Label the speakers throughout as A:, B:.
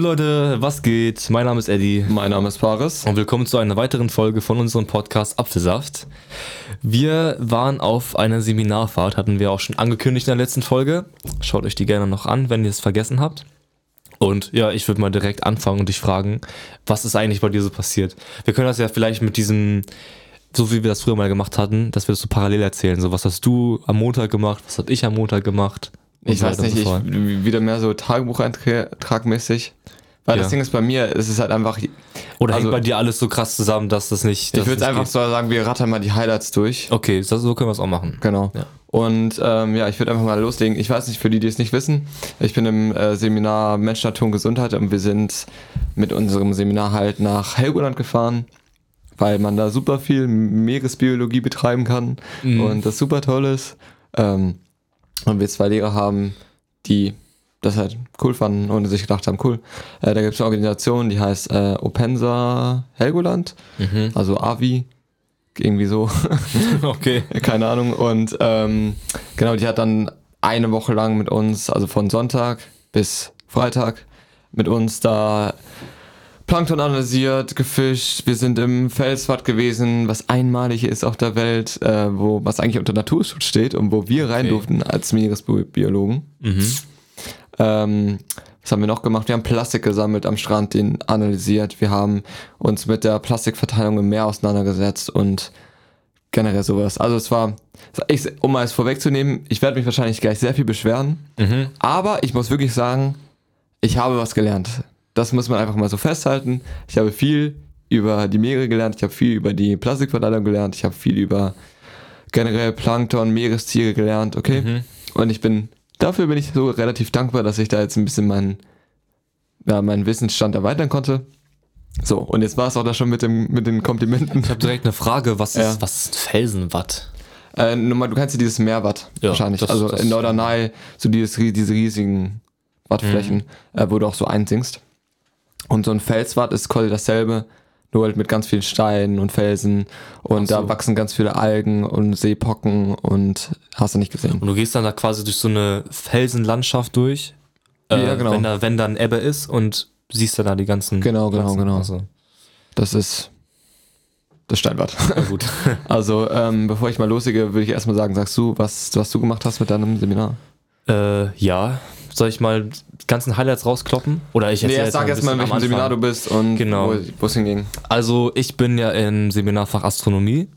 A: Leute, was geht? Mein Name ist Eddie
B: Mein Name ist Paris.
A: und willkommen zu einer weiteren Folge von unserem Podcast Apfelsaft. Wir waren auf einer Seminarfahrt, hatten wir auch schon angekündigt in der letzten Folge. Schaut euch die gerne noch an, wenn ihr es vergessen habt. Und ja, ich würde mal direkt anfangen und dich fragen, was ist eigentlich bei dir so passiert? Wir können das ja vielleicht mit diesem, so wie wir das früher mal gemacht hatten, dass wir das so parallel erzählen. So, was hast du am Montag gemacht? Was habe ich am Montag gemacht?
B: Ich
A: so
B: weiß nicht,
A: so
B: ich, wieder mehr so Tagebucheintragmäßig. Weil
A: Ja.
B: das Ding ist bei mir, es ist halt einfach. Ich
A: Oder
B: also-
A: hängt bei dir alles so krass zusammen, dass das nicht. dass
B: würde
A: nicht
B: einfach
A: geht?
B: so sagen, wir rattern mal die Highlights durch.
A: Okay, so, so können wir es auch machen.
B: Genau.
A: Ja.
B: Und ähm, ja, ich würde einfach mal loslegen. Ich weiß nicht, für die, die es nicht wissen, ich bin im äh, Seminar Mensch, Natur und Gesundheit und wir sind mit unserem Seminar halt nach Helgoland gefahren, weil man da super viel Meeresbiologie betreiben kann
A: Mhm.
B: und das super toll ist. Ähm, und wir zwei Lehrer haben, die das halt cool fanden und sich gedacht haben, cool, äh, da gibt es eine Organisation, die heißt äh, Opensa Helgoland,
A: Mhm.
B: also AVI, irgendwie so.
A: Okay.
B: Keine Ahnung. Und ähm, genau, die hat dann eine Woche lang mit uns, also von Sonntag bis Freitag, mit uns da Plankton analysiert, gefischt. Wir sind im Felsbad gewesen, was einmalig ist auf der Welt, äh, wo was eigentlich unter Naturschutz steht und wo wir rein
A: Okay.
B: durften als Meeresbiologen.
A: Mhm.
B: Ähm, was haben wir noch gemacht? Wir haben Plastik gesammelt am Strand, den analysiert. Wir haben uns mit der Plastikverteilung im Meer auseinandergesetzt und generell sowas. Also es war, ich, um mal es vorwegzunehmen, ich werde mich wahrscheinlich gleich sehr viel beschweren,
A: Mhm.
B: aber ich muss wirklich sagen, ich habe was gelernt. Das muss man einfach mal so festhalten. Ich habe viel über die Meere gelernt, ich habe viel über die Plastikverteilung gelernt, ich habe viel über generell Plankton, Meerestiere gelernt, okay?
A: Mhm.
B: Und ich bin, dafür bin ich so relativ dankbar, dass ich da jetzt ein bisschen meinen, ja, meinen Wissensstand erweitern konnte. So, und jetzt war es auch da schon mit, dem, mit den Komplimenten.
A: Ich habe direkt eine Frage, was
B: Ja.
A: ist, was ist Felsenwatt?
B: Äh, nochmal, du kennst ja dieses Meerwatt
A: Ja,
B: wahrscheinlich.
A: das-
B: also
A: das-
B: in Norderney, so dieses, diese riesigen Wattflächen,
A: Mhm.
B: äh, wo du auch so einsinkst. Und so ein Felswatt ist quasi dasselbe, nur halt mit ganz vielen Steinen und Felsen. Und
A: so.
B: da wachsen ganz viele Algen und Seepocken und hast du nicht gesehen.
A: Und du gehst dann da quasi durch so eine Felsenlandschaft durch, äh,
B: Ja, genau.
A: wenn, da, wenn dann Ebbe ist und siehst dann da die ganzen
B: Genau, genau, genau.
A: Also,
B: Das ist das Steinwatt.
A: na gut.
B: Also, ähm, bevor ich mal loslege, würde ich erstmal sagen, sagst du, was, was du gemacht hast mit deinem Seminar?
A: äh, ja, soll ich mal die ganzen Highlights rauskloppen? Oder ich
B: Nee,
A: erzähl
B: erst sag
A: ein
B: erst mal, in welchem Seminar du bist und
A: Genau.
B: wo es hinging.
A: Also ich bin ja im Seminarfach Astronomie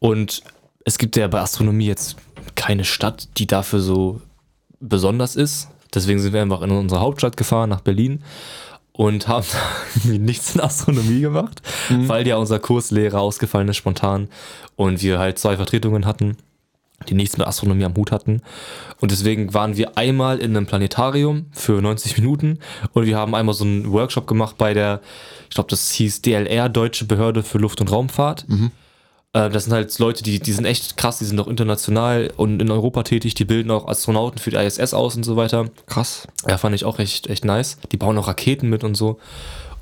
A: und es gibt ja bei Astronomie jetzt keine Stadt, die dafür so besonders ist. Deswegen sind wir einfach in unsere Hauptstadt gefahren, nach Berlin und haben nichts in Astronomie gemacht, weil ja unser Kurslehrer ausgefallen ist spontan und wir halt zwei Vertretungen hatten, die nichts mit Astronomie am Hut hatten. Und deswegen waren wir einmal in einem Planetarium für 90 Minuten und wir haben einmal so einen Workshop gemacht bei der, ich glaube, das hieß DLR, Deutsche Behörde für Luft- und Raumfahrt. Äh, Das sind halt Leute, die, die sind echt krass, die sind auch international und in Europa tätig, die bilden auch Astronauten für die ISS aus und so weiter.
B: Krass.
A: Ja, fand ich auch echt, echt nice. Die bauen auch Raketen mit und so.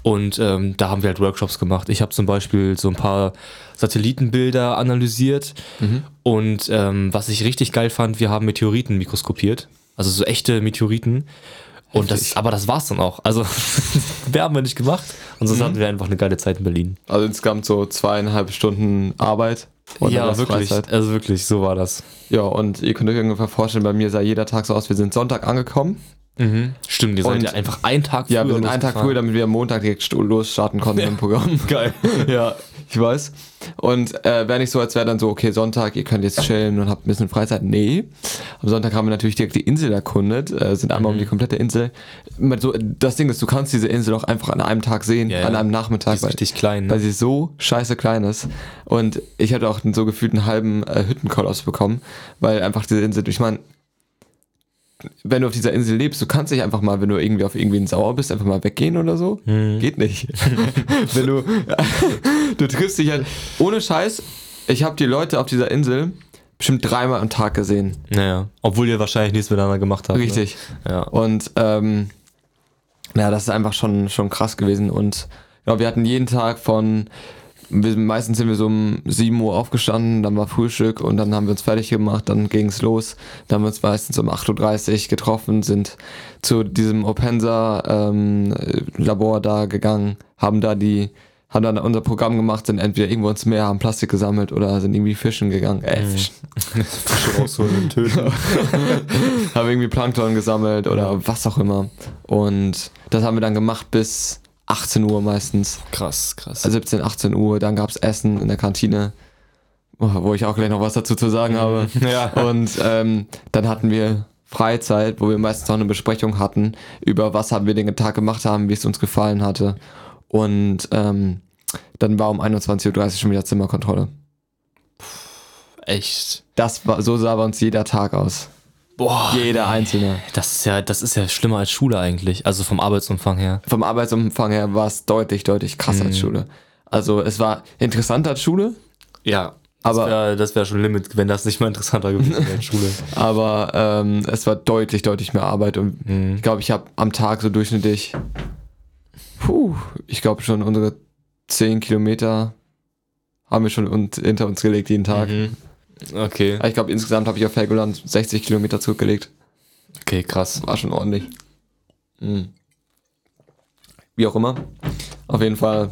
A: Und ähm, da haben wir halt Workshops gemacht. Ich habe zum Beispiel so ein paar Satellitenbilder analysiert. Und ähm, was ich richtig geil fand, wir haben Meteoriten mikroskopiert. Also so echte Meteoriten. Und das, aber das war's dann auch. Also, mehr haben wir nicht gemacht. Und sonst hatten wir einfach eine geile Zeit in Berlin.
B: Also insgesamt so zweieinhalb Stunden Arbeit. und
A: ja, wirklich.
B: Freizeit.
A: Also wirklich, so war das.
B: Ja, und ihr könnt euch ungefähr vorstellen, bei mir sah jeder Tag so aus, wir sind Sonntag angekommen.
A: Stimmt, ihr seid
B: Und-
A: ja einfach einen Tag
B: Ja, wir sind einen Tag früher, damit wir am Montag direkt st- losstarten konnten im Programm.
A: Geil.
B: ja, ich weiß. Und äh, wäre nicht so, als wäre dann so, okay, Sonntag, ihr könnt jetzt chillen und habt ein bisschen Freizeit. Nee. Am Sonntag haben wir natürlich direkt die Insel erkundet, äh, sind einmal
A: Mhm.
B: um die komplette Insel. So, das Ding ist, du kannst diese Insel auch einfach an einem Tag sehen,
A: Ja, ja.
B: an einem Nachmittag.
A: Die ist
B: weil-
A: richtig klein.
B: weil
A: Ne?
B: sie so scheiße klein ist. Und ich hatte auch so gefühlt einen halben äh, Hüttenkollaps bekommen, weil einfach diese Insel, ich meine, wenn du auf dieser Insel lebst, du kannst nicht einfach mal, wenn du irgendwie auf irgendwen sauer bist, einfach mal weggehen oder so.
A: Hm.
B: Geht nicht. wenn du, du triffst dich halt, ohne Scheiß, ich habe die Leute auf dieser Insel bestimmt dreimal am Tag gesehen.
A: Naja. Obwohl ihr wahrscheinlich nichts miteinander gemacht habt.
B: Richtig.
A: Ne? Ja.
B: Und ähm, ja, das ist einfach schon, schon krass gewesen. Und ja, wir hatten jeden Tag von wir, meistens sind wir so um 7 Uhr aufgestanden, dann war Frühstück und dann haben wir uns fertig gemacht, dann ging es los. Dann haben wir uns meistens um 8.30 Uhr getroffen, sind zu diesem Opensa ähm, Labor da gegangen, haben da die, haben dann unser Programm gemacht, sind entweder irgendwo ins Meer, haben Plastik gesammelt oder sind irgendwie fischen gegangen. Äh, fischen.
A: Fische rausholen und töten.
B: haben irgendwie Plankton gesammelt oder was auch immer. Und das haben wir dann gemacht bis 18 Uhr meistens.
A: Krass, krass.
B: 17, 18 Uhr, dann gab's Essen in der Kantine, oh, wo ich auch gleich noch was dazu zu sagen habe.
A: ja.
B: Und ähm, dann hatten wir Freizeit, wo wir meistens auch eine Besprechung hatten, über was haben wir den Tag gemacht haben, wie es uns gefallen hatte. Und ähm, dann war um 21.30 Uhr schon wieder Zimmerkontrolle.
A: Echt.
B: Das war, so sah bei uns jeder Tag aus.
A: Boah.
B: Jeder einzelne.
A: Das ist ja, das ist ja schlimmer als Schule eigentlich. Also vom Arbeitsumfang her.
B: Vom Arbeitsumfang her war es deutlich, deutlich krasser als Schule. Also es war interessanter als Schule,
A: Ja.
B: Aber-
A: das wäre wär schon Limit, wenn das nicht mal interessanter gewesen wäre als Schule.
B: aber ähm, es war deutlich, deutlich mehr Arbeit und ich glaube, ich habe am Tag so durchschnittlich, puh, ich glaube schon unsere 10 Kilometer haben wir schon hinter uns gelegt jeden Tag.
A: Mhm. Okay.
B: Aber Ich glaube, insgesamt habe ich auf Helgoland 60 Kilometer zurückgelegt.
A: Okay, krass.
B: War schon ordentlich. Mhm. Wie auch immer. Auf jeden Fall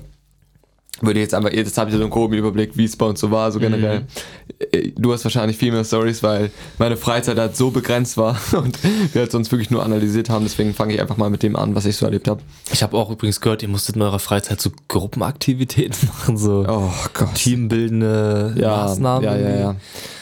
B: würde jetzt einfach, jetzt habt ihr so einen groben Überblick, wie es bei uns so war, so generell. Äh, Du hast wahrscheinlich viel mehr Stories, weil meine Freizeit halt so begrenzt war und wir halt sonst wirklich nur analysiert haben. Deswegen fange ich einfach mal mit dem an, was ich so erlebt habe.
A: Ich habe auch übrigens gehört, ihr musstet in eurer Freizeit so Gruppenaktivitäten machen, so
B: Oh Gott.
A: teambildende
B: Ja,
A: Maßnahmen.
B: ja, ja, ja.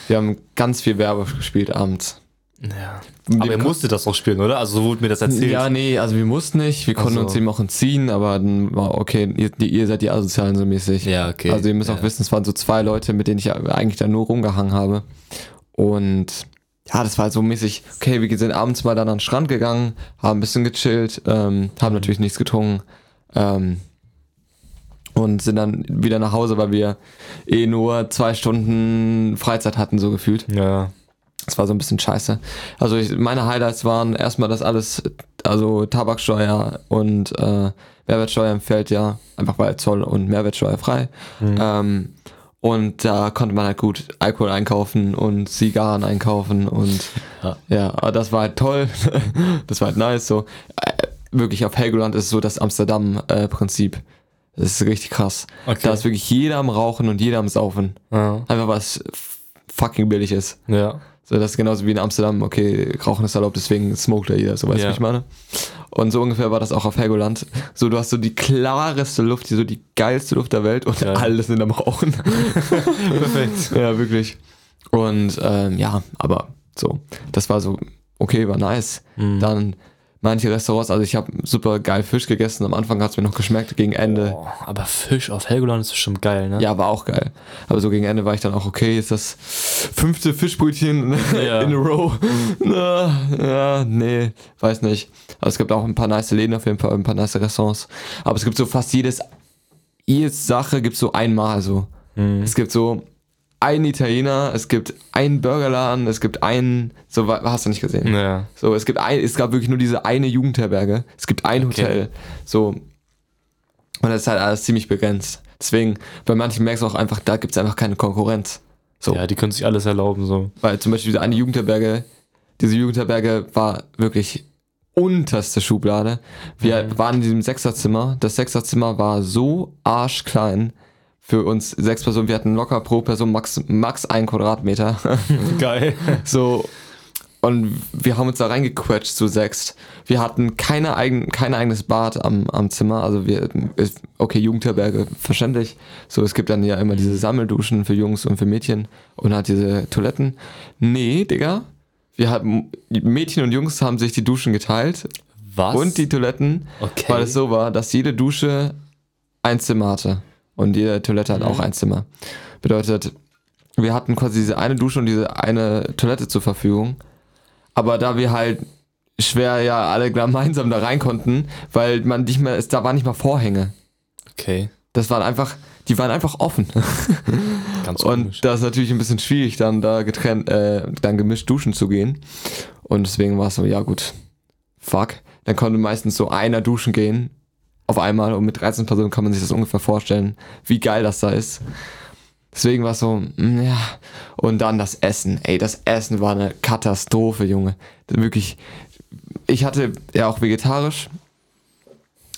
B: Wir haben ganz viel Werbe gespielt abends.
A: ja.
B: Wir
A: Aber ihr musstet das auch spielen, oder? Also so wurde mir das erzählt.
B: Ja, nee, also wir mussten nicht. Wir konnten
A: so.
B: uns eben auch entziehen, aber dann war okay, ihr, ihr seid die Asozialen so mäßig.
A: Ja, okay.
B: Also ihr müsst auch
A: Ja.
B: wissen, es waren so zwei Leute, mit denen ich eigentlich da nur rumgehangen habe. Und ja, das war halt so mäßig, okay, wir sind abends mal dann an den Strand gegangen, haben ein bisschen gechillt, ähm, haben natürlich nichts getrunken ähm, und sind dann wieder nach Hause, weil wir eh nur zwei Stunden Freizeit hatten, so gefühlt.
A: Ja.
B: Das war so ein bisschen scheiße. Also ich, meine Highlights waren erstmal das alles, also Tabaksteuer und äh, Mehrwertsteuer entfällt ja, einfach weil Zoll und Mehrwertsteuer frei. Ähm, und da konnte man halt gut Alkohol einkaufen und Zigarren einkaufen und
A: Ja.
B: ja, das war halt toll. das war halt nice. So äh, wirklich auf Helgoland ist so das Amsterdam-Prinzip. das ist richtig krass.
A: Okay.
B: Da ist wirklich jeder am Rauchen und jeder am Saufen.
A: Ja.
B: Einfach was fucking billig ist.
A: ja.
B: So, das ist genauso wie in Amsterdam, okay, Rauchen ist erlaubt, deswegen smoked da jeder, so weißt du,
A: Ja.
B: wie ich meine? Und so ungefähr war das auch auf Helgoland. So, du hast so die klareste Luft, die so die geilste Luft der Welt und
A: Ja.
B: alle sind am Rauchen.
A: Perfekt.
B: ja, wirklich. Und ähm, ja, aber so, das war so, okay, war nice.
A: Mhm.
B: Dann manche Restaurants, also ich habe super geil Fisch gegessen, am Anfang hat es mir noch geschmeckt, gegen Ende.
A: Boah, aber Fisch auf Helgoland ist schon geil, ne?
B: Ja, war auch geil. Aber so gegen Ende war ich dann auch, okay, ist das fünfte Fischbrötchen
A: Ja.
B: in a row? Na, ja, nee, weiß nicht. Aber es gibt auch ein paar nice Läden auf jeden Fall, ein paar nice Restaurants. Aber es gibt so fast jedes, jede Sache gibt so einmal so.
A: Mhm.
B: Es gibt so einen Italiener, es gibt einen Burgerladen, es gibt einen, so hast du nicht gesehen.
A: Ja.
B: So, es gibt ein, es gab wirklich nur diese eine Jugendherberge. Es gibt ein
A: Okay.
B: Hotel. So. Und das ist halt alles ziemlich begrenzt. Deswegen, bei manchen merkst du auch einfach, da gibt es einfach keine Konkurrenz. So.
A: ja, die können sich alles erlauben, so.
B: Weil zum Beispiel diese eine Jugendherberge, diese Jugendherberge war wirklich unterste Schublade. Wir waren in diesem Sechserzimmer. Das Sechserzimmer war so arschklein für uns sechs Personen. Wir hatten locker pro Person max, max ein Quadratmeter.
A: Geil.
B: So, und wir haben uns da reingequetscht zu sechst. Wir hatten keine eigen, kein eigenes Bad am, am Zimmer. Also wir, okay, Jugendherberge, verständlich. So, es gibt dann ja immer diese Sammelduschen für Jungs und für Mädchen und halt diese Toiletten. Nee, Digga. Wir hatten, Mädchen und Jungs haben sich die Duschen geteilt
A: Was?
B: und die Toiletten,
A: Okay.
B: weil es so war, dass jede Dusche ein Zimmer hatte. Und jede Toilette hat auch ein Zimmer. Bedeutet, wir hatten quasi diese eine Dusche und diese eine Toilette zur Verfügung. Aber da wir halt schwer ja alle gemeinsam da rein konnten, weil man nicht mehr, es, da waren nicht mal Vorhänge.
A: Okay.
B: Das waren einfach, die waren einfach offen.
A: Ganz
B: Und
A: komisch.
B: da ist natürlich ein bisschen schwierig, dann da getrennt, äh, dann gemischt duschen zu gehen. Und deswegen war es so, ja gut, fuck. Dann konnte meistens so einer duschen gehen auf einmal und mit 13 Personen kann man sich das ungefähr vorstellen, wie geil das da ist. Deswegen war es so, mm, ja. Und dann das Essen. Ey, das Essen war eine Katastrophe, Junge. Wirklich. Ich hatte ja auch vegetarisch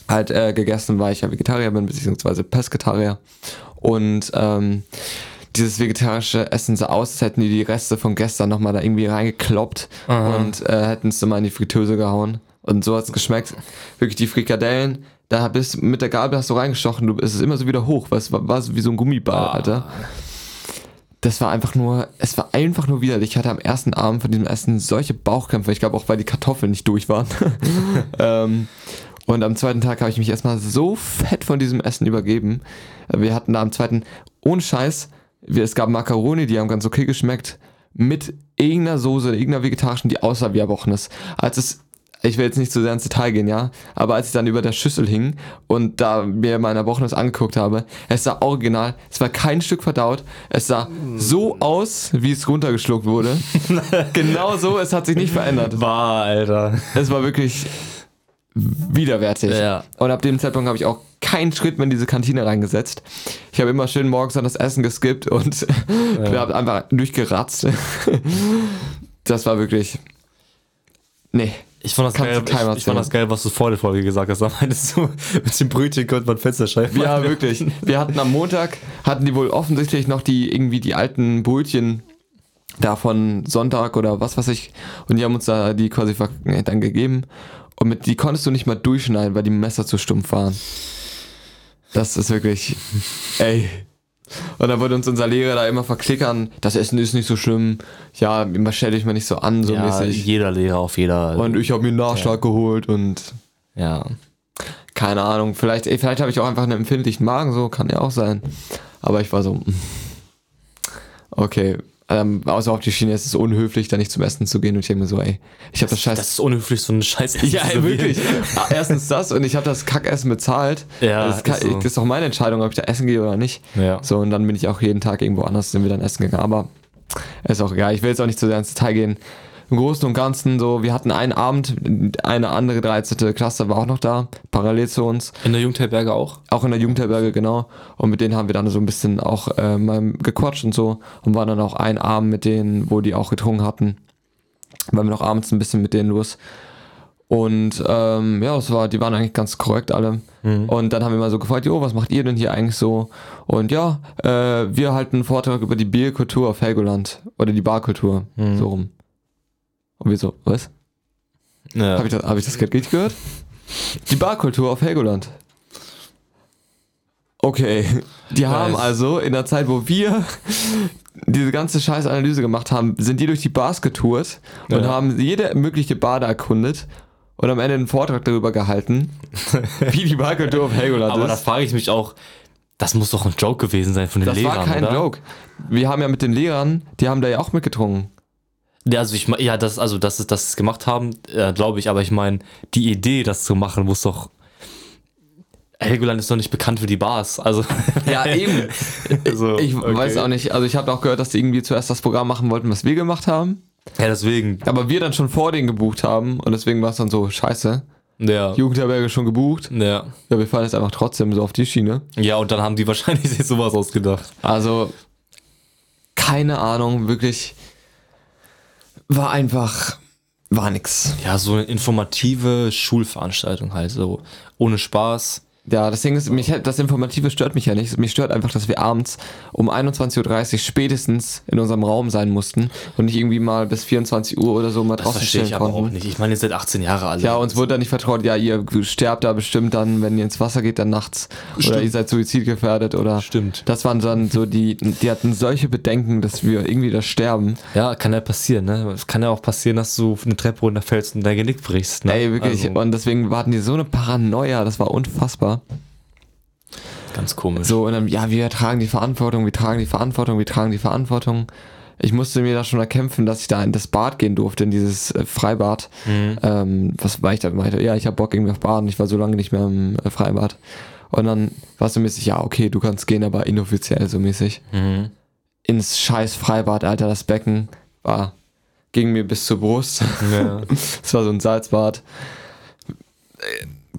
B: halt äh, gegessen, weil ich ja Vegetarier bin, beziehungsweise Pesketarier. Und ähm, dieses vegetarische Essen sah aus, als hätten die die Reste von gestern nochmal da irgendwie reingekloppt
A: Aha.
B: und äh, hätten es immer in die Fritteuse gehauen. Und so hat es geschmeckt. Wirklich die Frikadellen, da bist mit der Gabel hast du reingestochen, du, es ist immer so wieder hoch, es war, war so wie so ein Gummiball, Alter. Das war einfach nur, es war einfach nur widerlich. Ich hatte am ersten Abend von diesem Essen solche Bauchkämpfe. Ich glaube auch, weil die Kartoffeln nicht durch waren. ähm, und am zweiten Tag habe ich mich erstmal so fett von diesem Essen übergeben. Wir hatten da am zweiten, ohne Scheiß, wir, es gab Macaroni, die haben ganz okay geschmeckt, mit irgendeiner Soße, irgendeiner vegetarischen, die aussah wie Erbrochenes. Als es, ich will jetzt nicht zu sehr ins Detail gehen, ja, aber als ich dann über der Schüssel hing und da mir mein Erbrochenes angeguckt habe, es sah original, es war kein Stück verdaut, es sah so aus, wie es runtergeschluckt wurde. genau so, es hat sich nicht verändert.
A: War, Alter.
B: Es war wirklich widerwärtig.
A: Ja.
B: Und ab dem Zeitpunkt habe ich auch keinen Schritt mehr in diese Kantine reingesetzt. Ich habe immer schön morgens dann das Essen geskippt und ja. habe einfach durchgeratzt. das war wirklich. Nee.
A: Ich fand, das
B: Kannst
A: geil, ich, ich fand das geil, was du vor der Folge gesagt hast. Da meintest du, mit dem Brötchen könnte man Fensterscheiben
B: Ja,
A: machen.
B: wirklich. Wir hatten am Montag, hatten die wohl offensichtlich noch die, irgendwie die alten Brötchen da von Sonntag oder was weiß ich. Und die haben uns da die quasi dann gegeben. Und mit, die konntest du nicht mal durchschneiden, weil die Messer zu stumpf waren. Das ist wirklich, ey. Und dann wurde uns unser Lehrer da immer verklickern, das Essen ist nicht so schlimm. Ja, immer stell dich mal nicht so an, so
A: Ja,
B: mäßig.
A: jeder Lehrer auf jeder.
B: Und ich habe mir einen Nachschlag geholt und
A: ja.
B: keine Ahnung, vielleicht, vielleicht habe ich auch einfach einen empfindlichen Magen, so kann ja auch sein. Aber ich war so, mm. okay, ähm, außer auf die Schiene ist es unhöflich, da nicht zum Essen zu gehen und ich denke mir so, ey, ich habe das, scheiß...
A: Das ist unhöflich, so eine Scheiße.
B: ja, ey, wirklich. Ah, Erstens das und ich habe das Kackessen bezahlt.
A: Ja,
B: das, kann,
A: ist so.
B: das ist doch meine Entscheidung, ob ich da essen gehe oder nicht.
A: Ja.
B: So, und dann bin ich auch jeden Tag irgendwo anders, sind wir dann essen gegangen. Aber ist auch egal, ich will jetzt auch nicht zu sehr ins Detail gehen. Im Großen und Ganzen so, wir hatten einen Abend, eine andere 13. Klasse war auch noch da, parallel zu uns.
A: In der Jungtelberge auch?
B: Auch in der Jugendherberge, genau. Und mit denen haben wir dann so ein bisschen auch äh, mal gequatscht und so. Und waren dann auch ein Abend mit denen, wo die auch getrunken hatten. Waren wir noch abends ein bisschen mit denen los. Und ähm, ja, es war, die waren eigentlich ganz korrekt alle. Und dann haben wir mal so gefragt, jo, was macht ihr denn hier eigentlich so? Und ja, äh, wir halten einen Vortrag über die Bierkultur auf Helgoland. Oder die Barkultur. So rum. Und wir so, was?
A: Ja.
B: Habe ich, das- hab ich das gerade richtig gehört? Die Barkultur auf Helgoland. Okay. Die haben
A: Nice.
B: also in der Zeit, wo wir diese ganze scheiß Analyse gemacht haben, sind die durch die Bars getourt und
A: Ja.
B: haben jede mögliche Bar da erkundet und am Ende einen Vortrag darüber gehalten, wie die Barkultur auf Helgoland
A: Aber
B: ist.
A: da frage ich mich auch, das muss doch ein Joke gewesen sein von den
B: das
A: Lehrern,
B: war kein
A: oder?
B: Joke. Wir haben ja mit den Lehrern, die haben da ja auch mitgetrunken.
A: Ja, also ich ja, das, also dass sie das gemacht haben, äh, glaube ich, aber ich meine, die Idee, das zu machen, muss doch. Helgoland ist doch nicht bekannt für die Bars. Also.
B: Ja, eben.
A: also,
B: Ich
A: okay.
B: weiß auch nicht. Also ich habe auch gehört, dass die irgendwie zuerst das Programm machen wollten, was wir gemacht haben.
A: Ja, deswegen.
B: Aber wir dann schon vor denen gebucht haben und deswegen war es dann so, scheiße,
A: Ja.
B: Jugendherberge schon gebucht.
A: Ja.
B: Ja, wir fahren jetzt einfach trotzdem so auf die Schiene.
A: Ja, und dann haben die wahrscheinlich sich sowas ausgedacht.
B: Also, keine Ahnung, wirklich, war einfach, war nix.
A: Ja, so eine informative Schulveranstaltung halt, so ohne Spaß.
B: Ja, das Ding ist, mich, das Informative stört mich ja nicht. Mich stört einfach, dass wir abends um 21.30 Uhr spätestens in unserem Raum sein mussten und nicht irgendwie mal bis 24 Uhr oder so mal
A: Das
B: draußen
A: verstehe
B: stehen
A: ich aber auch nicht. Ich meine, ihr seid 18 Jahre alt.
B: Ja, uns wurde dann nicht vertraut, ja, ihr sterbt da bestimmt dann, wenn ihr ins Wasser geht, dann nachts. Oder
A: Stimmt.
B: ihr seid suizidgefährdet oder.
A: Stimmt.
B: Das waren dann so die, die hatten solche Bedenken, dass wir irgendwie da sterben.
A: Ja, kann ja passieren, ne? Es kann ja auch passieren, dass du eine Treppe runterfällst und dein Genick brichst. Ne?
B: Ey, wirklich.
A: Also,
B: Und deswegen hatten die so eine Paranoia, das war unfassbar.
A: Ganz komisch.
B: So, und dann, ja, wir tragen die Verantwortung, wir tragen die Verantwortung, wir tragen die Verantwortung. Ich musste mir da schon erkämpfen, dass ich da in das Bad gehen durfte, in dieses äh, Freibad.
A: Mhm.
B: Ähm, was war ich da meinte? Ja, ich habe Bock irgendwie auf Baden. Ich war so lange nicht mehr im äh, Freibad. Und dann war es so mäßig, ja, okay, du kannst gehen, aber inoffiziell so mäßig.
A: Mhm.
B: Ins scheiß Freibad, Alter, das Becken war, ging mir bis zur Brust.
A: Ja.
B: Es war so ein Salzbad.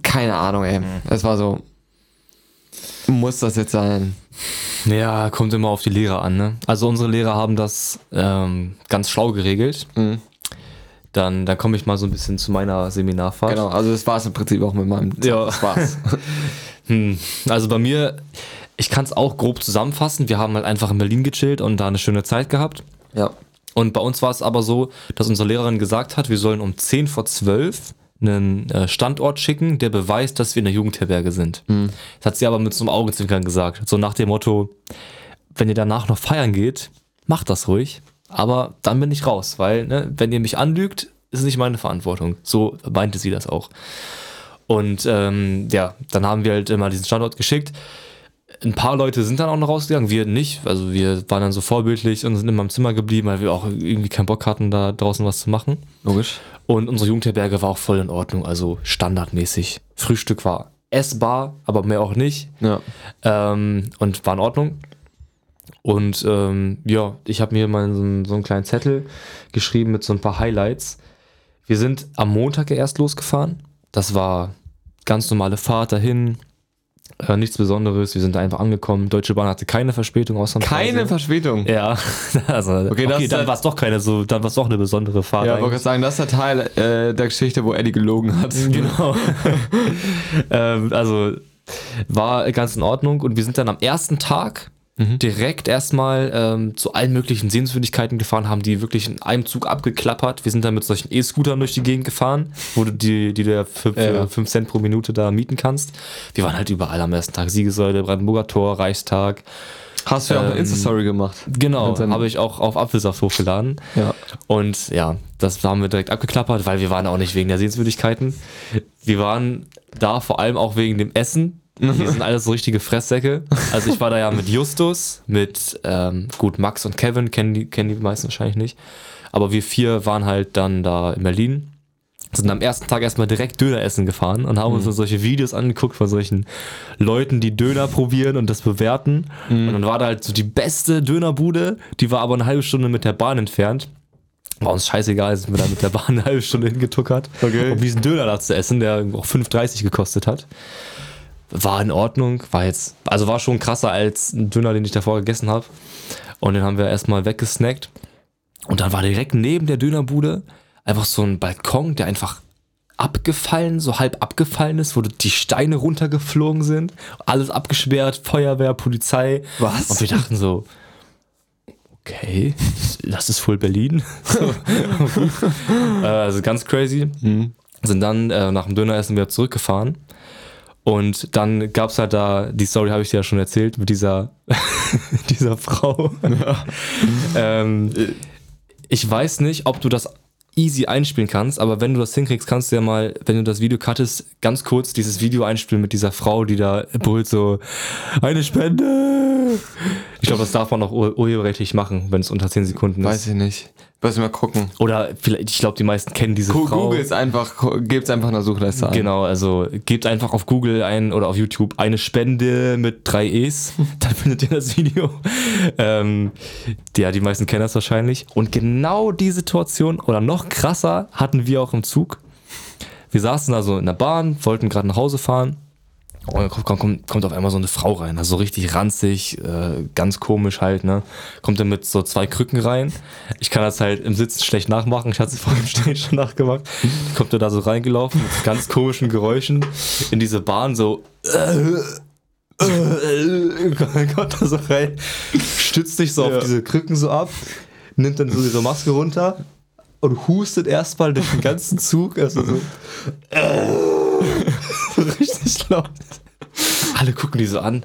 B: Keine Ahnung, ey. Es war so, muss das jetzt sein?
A: Ja, kommt immer auf die Lehrer an, ne? Also unsere Lehrer haben das ähm, ganz schlau geregelt.
B: Mhm.
A: Dann, dann komme ich mal so ein bisschen zu meiner Seminarfahrt.
B: Genau, also das war es im Prinzip auch mit meinem
A: Ja.
B: War's.
A: Hm, also bei mir, ich kann es auch grob zusammenfassen. Wir haben halt einfach in Berlin gechillt und da eine schöne Zeit gehabt.
B: ja.
A: Und bei uns war es aber so, dass unsere Lehrerin gesagt hat, wir sollen um 10 vor 12 einen äh, Standort schicken, der beweist, dass wir in der Jugendherberge sind. Das hat sie aber mit so einem Augenzwinkern gesagt. So nach dem Motto, wenn ihr danach noch feiern geht, macht das ruhig. Aber dann bin ich raus, weil, ne, wenn ihr mich anlügt, ist es nicht meine Verantwortung. So meinte sie das auch. Und ähm, ja, dann haben wir halt immer diesen Standort geschickt. Ein paar Leute sind dann auch noch rausgegangen, wir nicht. Also wir waren dann so vorbildlich und sind immer im Zimmer geblieben, weil wir auch irgendwie keinen Bock hatten, da draußen was zu machen.
B: Logisch.
A: Und unsere Jugendherberge war auch voll in Ordnung, also standardmäßig. Frühstück war essbar, aber mehr auch nicht.
B: Ja.
A: Ähm, und war in Ordnung. Und ähm, ja, ich habe mir mal so, einen- so einen kleinen Zettel geschrieben mit so ein paar Highlights. Wir sind am Montag erst losgefahren. Das war ganz normale Fahrt dahin. Äh, nichts Besonderes. Wir sind da einfach angekommen. Deutsche Bahn hatte keine Verspätung ausnahmsweise.
B: Keine Verspätung.
A: Ja, also okay,
B: Okay,
A: dann war es doch keine so, dann war es doch eine besondere Fahrt.
B: Ja, wollte
A: eigentlich.
B: gerade sagen, das ist der Teil äh, der Geschichte, wo Eddie gelogen hat.
A: Genau. ähm, also war ganz in Ordnung und wir sind dann am ersten Tag direkt erstmal ähm, zu allen möglichen Sehenswürdigkeiten gefahren, haben die wirklich in einem Zug abgeklappert. Wir sind dann mit solchen E-Scootern durch die Gegend gefahren, wo du die, die du ja für, für
B: Ja.
A: 5 Cent pro Minute da mieten kannst. Wir waren halt überall am ersten Tag. Siegesäule, Brandenburger Tor, Reichstag.
B: Hast du ja auch eine
A: Ähm,
B: Insta-Story gemacht.
A: Genau, habe ich auch auf Apfelsaft hochgeladen.
B: Ja.
A: Und ja, das haben wir direkt abgeklappert, weil wir waren auch nicht wegen der Sehenswürdigkeiten. Wir waren da vor allem auch wegen dem Essen. Wir sind alles so richtige Fresssäcke. Also ich war da ja mit Justus, mit ähm, gut Max und Kevin, kennen die, kennen die meisten wahrscheinlich nicht. Aber wir vier waren halt dann da in Berlin. Sind am ersten Tag erstmal direkt Döner essen gefahren und haben uns dann solche Videos angeguckt von solchen Leuten, die Döner probieren und das bewerten. Und dann war da halt so die beste Dönerbude, die war aber eine halbe Stunde mit der Bahn entfernt. War uns scheißegal, sind wir da mit der Bahn eine halbe Stunde hingetuckert,
B: Okay.
A: um diesen Döner da zu essen, der auch 5,30 gekostet hat. War in Ordnung, war jetzt, also war schon krasser als ein Döner, den ich davor gegessen habe. Und den haben wir erstmal weggesnackt. Und dann war direkt neben der Dönerbude einfach so ein Balkon, der einfach abgefallen, so halb abgefallen ist, wo die Steine runtergeflogen sind. Alles abgesperrt, Feuerwehr, Polizei.
B: Was?
A: Und wir dachten so, okay, das ist voll Berlin. So, äh, also ganz crazy. Sind dann äh, nach dem Döneressen wieder zurückgefahren. Und dann gab es halt da, die Story habe ich dir ja schon erzählt, mit dieser, dieser Frau. ähm, ich weiß nicht, ob du das easy einspielen kannst, aber wenn du das hinkriegst, kannst du ja mal, wenn du das Video cuttest, ganz kurz dieses Video einspielen mit dieser Frau, die da brüllt so, eine Spende! Ich glaube, das darf man auch ur urheberrechtlich machen, wenn es unter 10 Sekunden ist.
B: Weiß ich nicht. Lass mal gucken.
A: Oder vielleicht, ich glaube, die meisten kennen diese
B: Gu-
A: Frau.
B: Google ist einfach, gebt es einfach in der Suchleiste ein.
A: Genau, also gebt einfach auf Google ein oder auf YouTube eine Spende mit drei E's, dann findet ihr das Video. Ähm, ja, die meisten kennen das wahrscheinlich. Und genau die Situation oder noch krasser hatten wir auch im Zug. Wir saßen also in der Bahn, wollten gerade nach Hause fahren. Und dann kommt, kommt, kommt auf einmal so eine Frau rein, also richtig ranzig, äh, ganz komisch halt, ne? Kommt dann mit so zwei Krücken rein. Ich kann das halt im Sitzen schlecht nachmachen, ich hatte es vor dem Stehen schon nachgemacht. Kommt er da so reingelaufen mit ganz komischen Geräuschen in diese Bahn, so kommt da so rein, stützt sich so
B: Ja.
A: auf diese Krücken so ab, nimmt dann so ihre Maske runter und hustet erstmal durch den ganzen Zug, also so so richtig laut. Alle gucken die so an.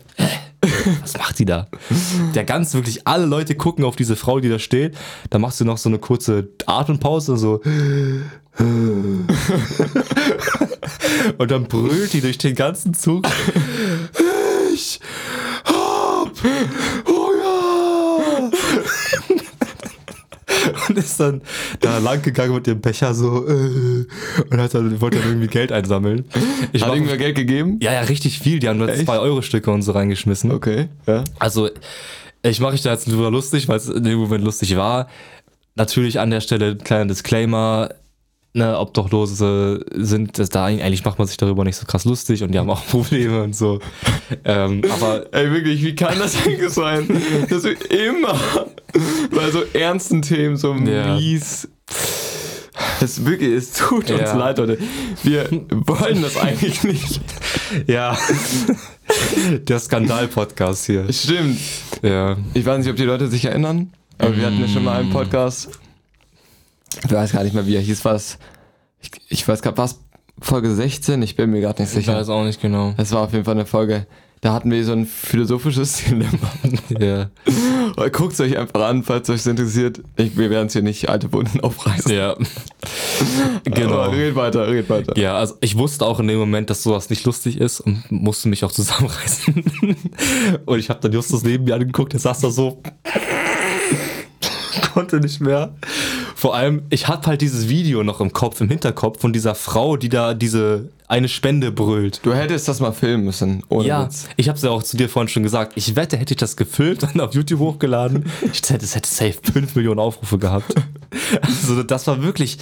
A: Was macht die da? Der ganz wirklich, alle Leute gucken auf diese Frau, die da steht. Da machst du noch so eine kurze Atempause, so. Und dann brüllt die durch den ganzen Zug. Ich hab Und ist dann da lang gegangen mit dem Becher so äh, und hat dann, wollte dann irgendwie Geld einsammeln. Ich
B: Hat irgendwer Geld gegeben?
A: ja, ja, richtig viel. Die haben nur
B: Echt?
A: 2-Euro-Stücke und so reingeschmissen.
B: Okay. Ja.
A: Also, ich mache mich da jetzt drüber lustig, weil es in dem Moment lustig war. Natürlich an der Stelle ein kleiner Disclaimer. Ne, Obdachlose sind, das da eigentlich macht man sich darüber nicht so krass lustig und die haben auch Probleme und so. Ähm, aber
B: Ey, wirklich, wie kann das eigentlich sein, dass wir immer bei so ernsten Themen so
A: Ja.
B: mies. Es wirklich, es tut uns
A: Ja.
B: leid, Leute. Wir wollen das eigentlich nicht.
A: ja, der Skandal-Podcast hier.
B: Stimmt.
A: Ja.
B: Ich weiß nicht, ob die Leute sich erinnern, aber wir hatten ja schon mal einen Podcast. Ich weiß gar nicht mehr, wie er hieß. Was? Ich, ich weiß gerade, was? Folge 16? Ich bin mir gerade nicht
A: Ich
B: sicher.
A: weiß auch nicht genau.
B: Es war auf jeden Fall eine Folge. Da hatten wir so ein philosophisches Dilemma.
A: Ja.
B: Guckt es euch einfach an, falls euch das interessiert. Ich, wir werden es hier nicht alte Wunden aufreißen.
A: Ja. genau.
B: Aber red weiter, red weiter.
A: Ja, also ich wusste auch in dem Moment, dass sowas nicht lustig ist und musste mich auch zusammenreißen. und ich habe dann Justus neben mir angeguckt, der saß da so, konnte nicht mehr. Vor allem, ich hatte halt dieses Video noch im Kopf, im Hinterkopf von dieser Frau, die da diese eine Spende brüllt.
B: Du hättest das mal filmen müssen, ohne
A: Ja,
B: Witz.
A: ich habe es ja auch zu dir vorhin schon gesagt. Ich wette, hätte ich das gefilmt und auf YouTube hochgeladen, ich hätte, es hätte safe 5 Millionen Aufrufe gehabt. Also das war wirklich,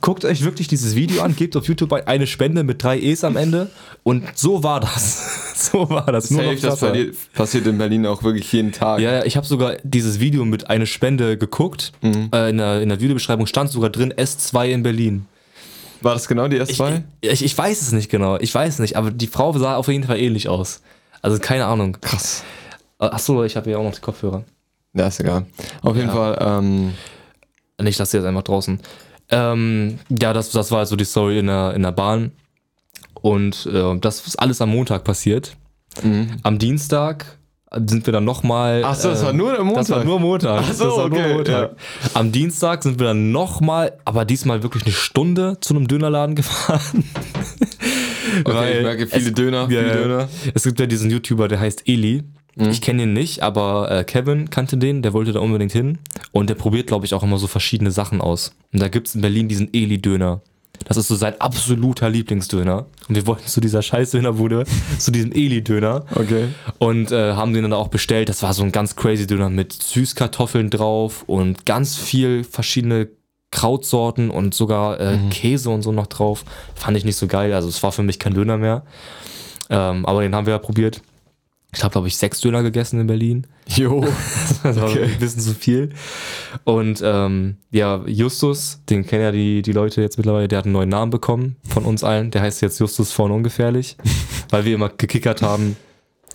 A: guckt euch wirklich dieses Video an, gebt auf YouTube ein- eine Spende mit drei E's am Ende und so war das. So war das. Nur
B: Safe, das
A: krasser.
B: verli- passiert in Berlin auch wirklich jeden Tag.
A: Ja, ja, ich habe sogar dieses Video mit eine Spende geguckt. Äh, in, der, in der Videobeschreibung stand sogar drin S2 in Berlin.
B: War das genau die
A: Ich,
B: S2?
A: ich, ich weiß es nicht genau, ich weiß nicht, aber die Frau sah auf jeden Fall ähnlich aus. Also keine Ahnung.
B: Krass.
A: Achso, ich habe ja auch noch die Kopfhörer.
B: Ja, ist egal. Auf jeden
A: Ja.
B: Fall, ähm,
A: Ich lasse sie jetzt einfach draußen. Ähm, ja, das, das war also die Story in der, in der Bahn. Und äh, das ist alles am Montag passiert.
B: mhm.
A: Am Dienstag sind wir dann nochmal.
B: Ach so, das war nur der
A: Das war
B: Montag.
A: nur Montag.
B: Ach so,
A: das war nur
B: okay,
A: Montag. Am Dienstag sind wir dann nochmal, aber diesmal wirklich eine Stunde zu einem Dönerladen gefahren.
B: okay, ich merke viele
A: es,
B: Döner, viele
A: ja,
B: Döner.
A: Es gibt ja diesen YouTuber, der heißt Eli.
B: Mhm.
A: Ich kenne ihn nicht, aber äh, Kevin kannte den, der wollte da unbedingt hin. Und der probiert, glaube ich, auch immer so verschiedene Sachen aus. Und da gibt es in Berlin diesen Eli-Döner. Das ist so sein absoluter Lieblingsdöner. Und wir wollten zu dieser Scheißdönerbude, zu diesem Eli-Döner.
B: Okay.
A: Und äh, haben den dann auch bestellt. Das war so ein ganz crazy Döner mit Süßkartoffeln drauf und ganz viel verschiedene Krautsorten und sogar äh, Käse und so noch drauf. Fand ich nicht so geil. Also es war für mich kein Döner mehr. Ähm, aber den haben wir ja probiert. Ich habe, glaube ich, sechs Döner gegessen in Berlin.
B: Jo.
A: Das war
B: Okay.
A: ein bisschen zu viel. Und ähm, ja, Justus, den kennen ja die, die Leute jetzt mittlerweile, der hat einen neuen Namen bekommen von uns allen. Der heißt jetzt Justus vorne ungefährlich, weil wir immer gekickert haben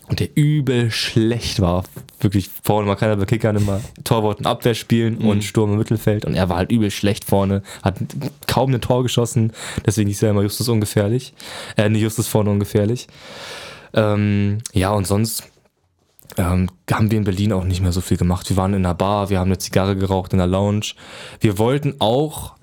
A: und der übel schlecht war. Wirklich vorne, man kann ja bei Kickern immer Torwart und Abwehr spielen und Sturm im Mittelfeld und er war halt übel schlecht vorne, hat kaum ein Tor geschossen, deswegen hieß er immer Justus ungefährlich. Äh, nicht Justus vorne ungefährlich. Ähm, ja, und sonst ähm, haben wir in Berlin auch nicht mehr so viel gemacht. Wir waren in einer Bar, wir haben eine Zigarre geraucht in der Lounge. Wir wollten auch,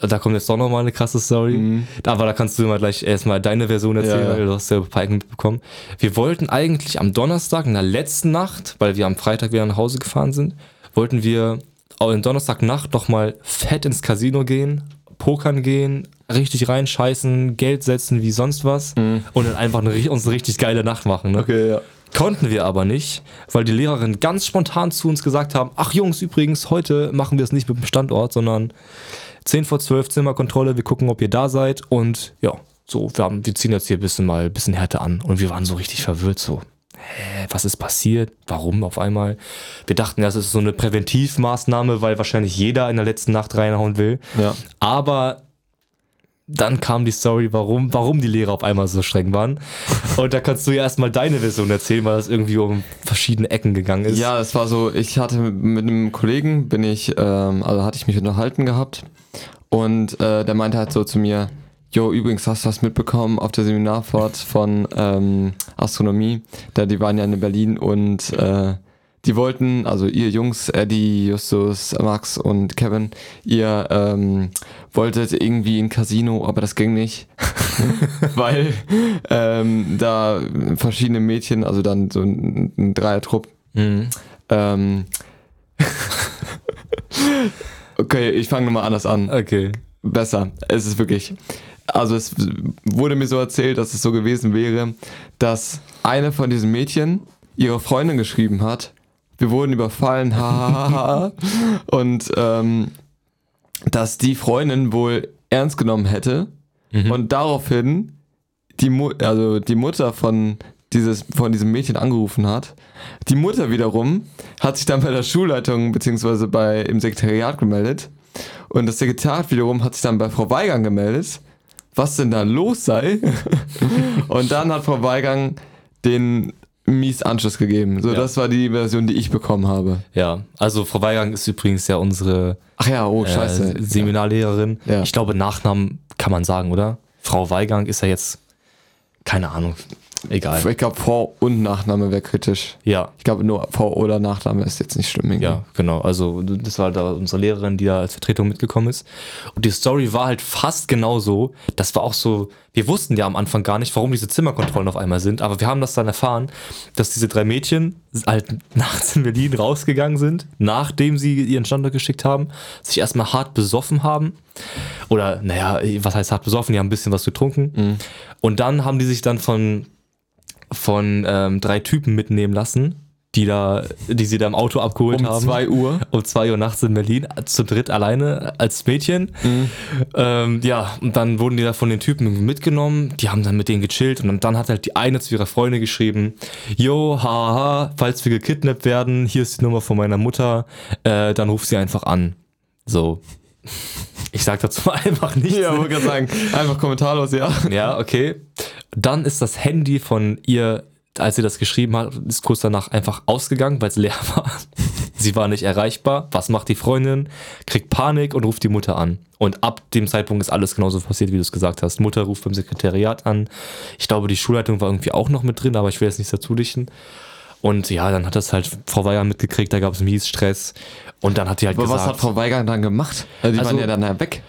A: da kommt jetzt doch nochmal eine krasse Story, aber da kannst du mal gleich erstmal deine Version erzählen,
B: Ja, ja.
A: weil du hast ja Piken mitbekommen. Wir wollten eigentlich am Donnerstag, in der letzten Nacht, weil wir am Freitag wieder nach Hause gefahren sind, wollten wir auch am Donnerstagnacht nochmal fett ins Casino gehen, pokern gehen, richtig reinscheißen, Geld setzen wie sonst was und dann einfach eine, uns eine richtig geile Nacht machen. Ne?
B: Okay, ja.
A: Konnten wir aber nicht, weil die Lehrerin ganz spontan zu uns gesagt haben, ach Jungs, übrigens, heute machen wir es nicht mit dem Standort, sondern 10 vor 12 Zimmerkontrolle, wir gucken, ob ihr da seid und ja, so, wir, haben, wir ziehen jetzt hier ein bisschen mal ein bisschen Härte an und wir waren so richtig verwirrt, so, hä, was ist passiert? Warum auf einmal? Wir dachten, das ist so eine Präventivmaßnahme, weil wahrscheinlich jeder in der letzten Nacht reinhauen will,
B: Ja.
A: aber dann kam die Story, warum, warum die Lehrer auf einmal so streng waren. Und da kannst du ja erstmal deine Version erzählen, weil das irgendwie um verschiedene Ecken gegangen ist.
B: Ja, es war so, ich hatte mit einem Kollegen, bin ich, ähm, also hatte ich mich unterhalten gehabt und äh, der meinte halt so zu mir, Jo, übrigens hast du das mitbekommen auf der Seminarfahrt von ähm, Astronomie, da die waren ja in Berlin und äh, die wollten, also ihr Jungs, Eddie, Justus, Max und Kevin, ihr ähm, wolltet irgendwie ein Casino, aber das ging nicht, weil ähm, da verschiedene Mädchen, also dann so ein, ein Dreiertrupp,
A: Mhm.
B: ähm, okay, ich fange nochmal anders an.
A: Okay.
B: Besser. Es ist wirklich. Also es wurde mir so erzählt, dass es so gewesen wäre, dass eine von diesen Mädchen ihre Freundin geschrieben hat, wir wurden überfallen, hahaha. und ähm, dass die Freundin wohl ernst genommen hätte und daraufhin die, Mu also die Mutter von, dieses, von diesem Mädchen angerufen hat. Die Mutter wiederum hat sich dann bei der Schulleitung bzw. bei im Sekretariat gemeldet und das Sekretariat wiederum hat sich dann bei Frau Weigang gemeldet, was denn da los sei. und dann hat Frau Weigang den mies Anschluss gegeben. So,
A: Ja.
B: das war die Version, die ich bekommen habe.
A: Ja, also Frau Weigang ist übrigens ja unsere
B: Ach ja, oh, scheiße.
A: äh, Seminarlehrerin.
B: Ja.
A: Ich glaube, Nachnamen kann man sagen, oder? Frau Weigang ist ja jetzt, keine Ahnung, egal.
B: Ich glaube, Vor- und Nachname wäre kritisch.
A: Ja,
B: Ich glaube, nur Vor- oder Nachname ist jetzt nicht schlimm. irgendwie.
A: ja, genau. Also das war da unsere Lehrerin, die da als Vertretung mitgekommen ist. Und die Story war halt fast genauso. Das war auch so, wir wussten ja am Anfang gar nicht, warum diese Zimmerkontrollen auf einmal sind, aber wir haben das dann erfahren, dass diese drei Mädchen halt nachts in Berlin rausgegangen sind, nachdem sie ihren Standort geschickt haben, sich erstmal hart besoffen haben. Oder, naja, was heißt hart besoffen? Die haben ein bisschen was getrunken. Und dann haben die sich dann von von ähm, drei Typen mitnehmen lassen, die da, die sie da im Auto abgeholt
B: Um
A: haben.
B: 2 Uhr.
A: Um 2 Uhr nachts in Berlin, zu dritt alleine als Mädchen. Ähm, ja, und dann wurden die da von den Typen mitgenommen, die haben dann mit denen gechillt und dann hat halt die eine zu ihrer Freundin geschrieben, yo, haha, falls wir gekidnappt werden, hier ist die Nummer von meiner Mutter, äh, dann ruf sie einfach an. So. Ich sag dazu einfach nichts.
B: Ja, wollte gerade sagen, einfach kommentarlos, ja.
A: Ja, okay. Dann ist das Handy von ihr, als sie das geschrieben hat, ist kurz danach einfach ausgegangen, weil es leer war. Sie war nicht erreichbar. Was macht die Freundin? Kriegt Panik und ruft die Mutter an. Und ab dem Zeitpunkt ist alles genauso passiert, wie du es gesagt hast. Mutter ruft beim Sekretariat an. Ich glaube, die Schulleitung war irgendwie auch noch mit drin, aber ich will jetzt nicht dazu dichten. Und ja, dann hat das halt Frau Weiher mitgekriegt, da gab es mies Stress. Und dann hat die halt
B: Aber
A: gesagt.
B: was hat Frau Weigang dann gemacht? Also die
A: Also-
B: waren ja dann ja weg.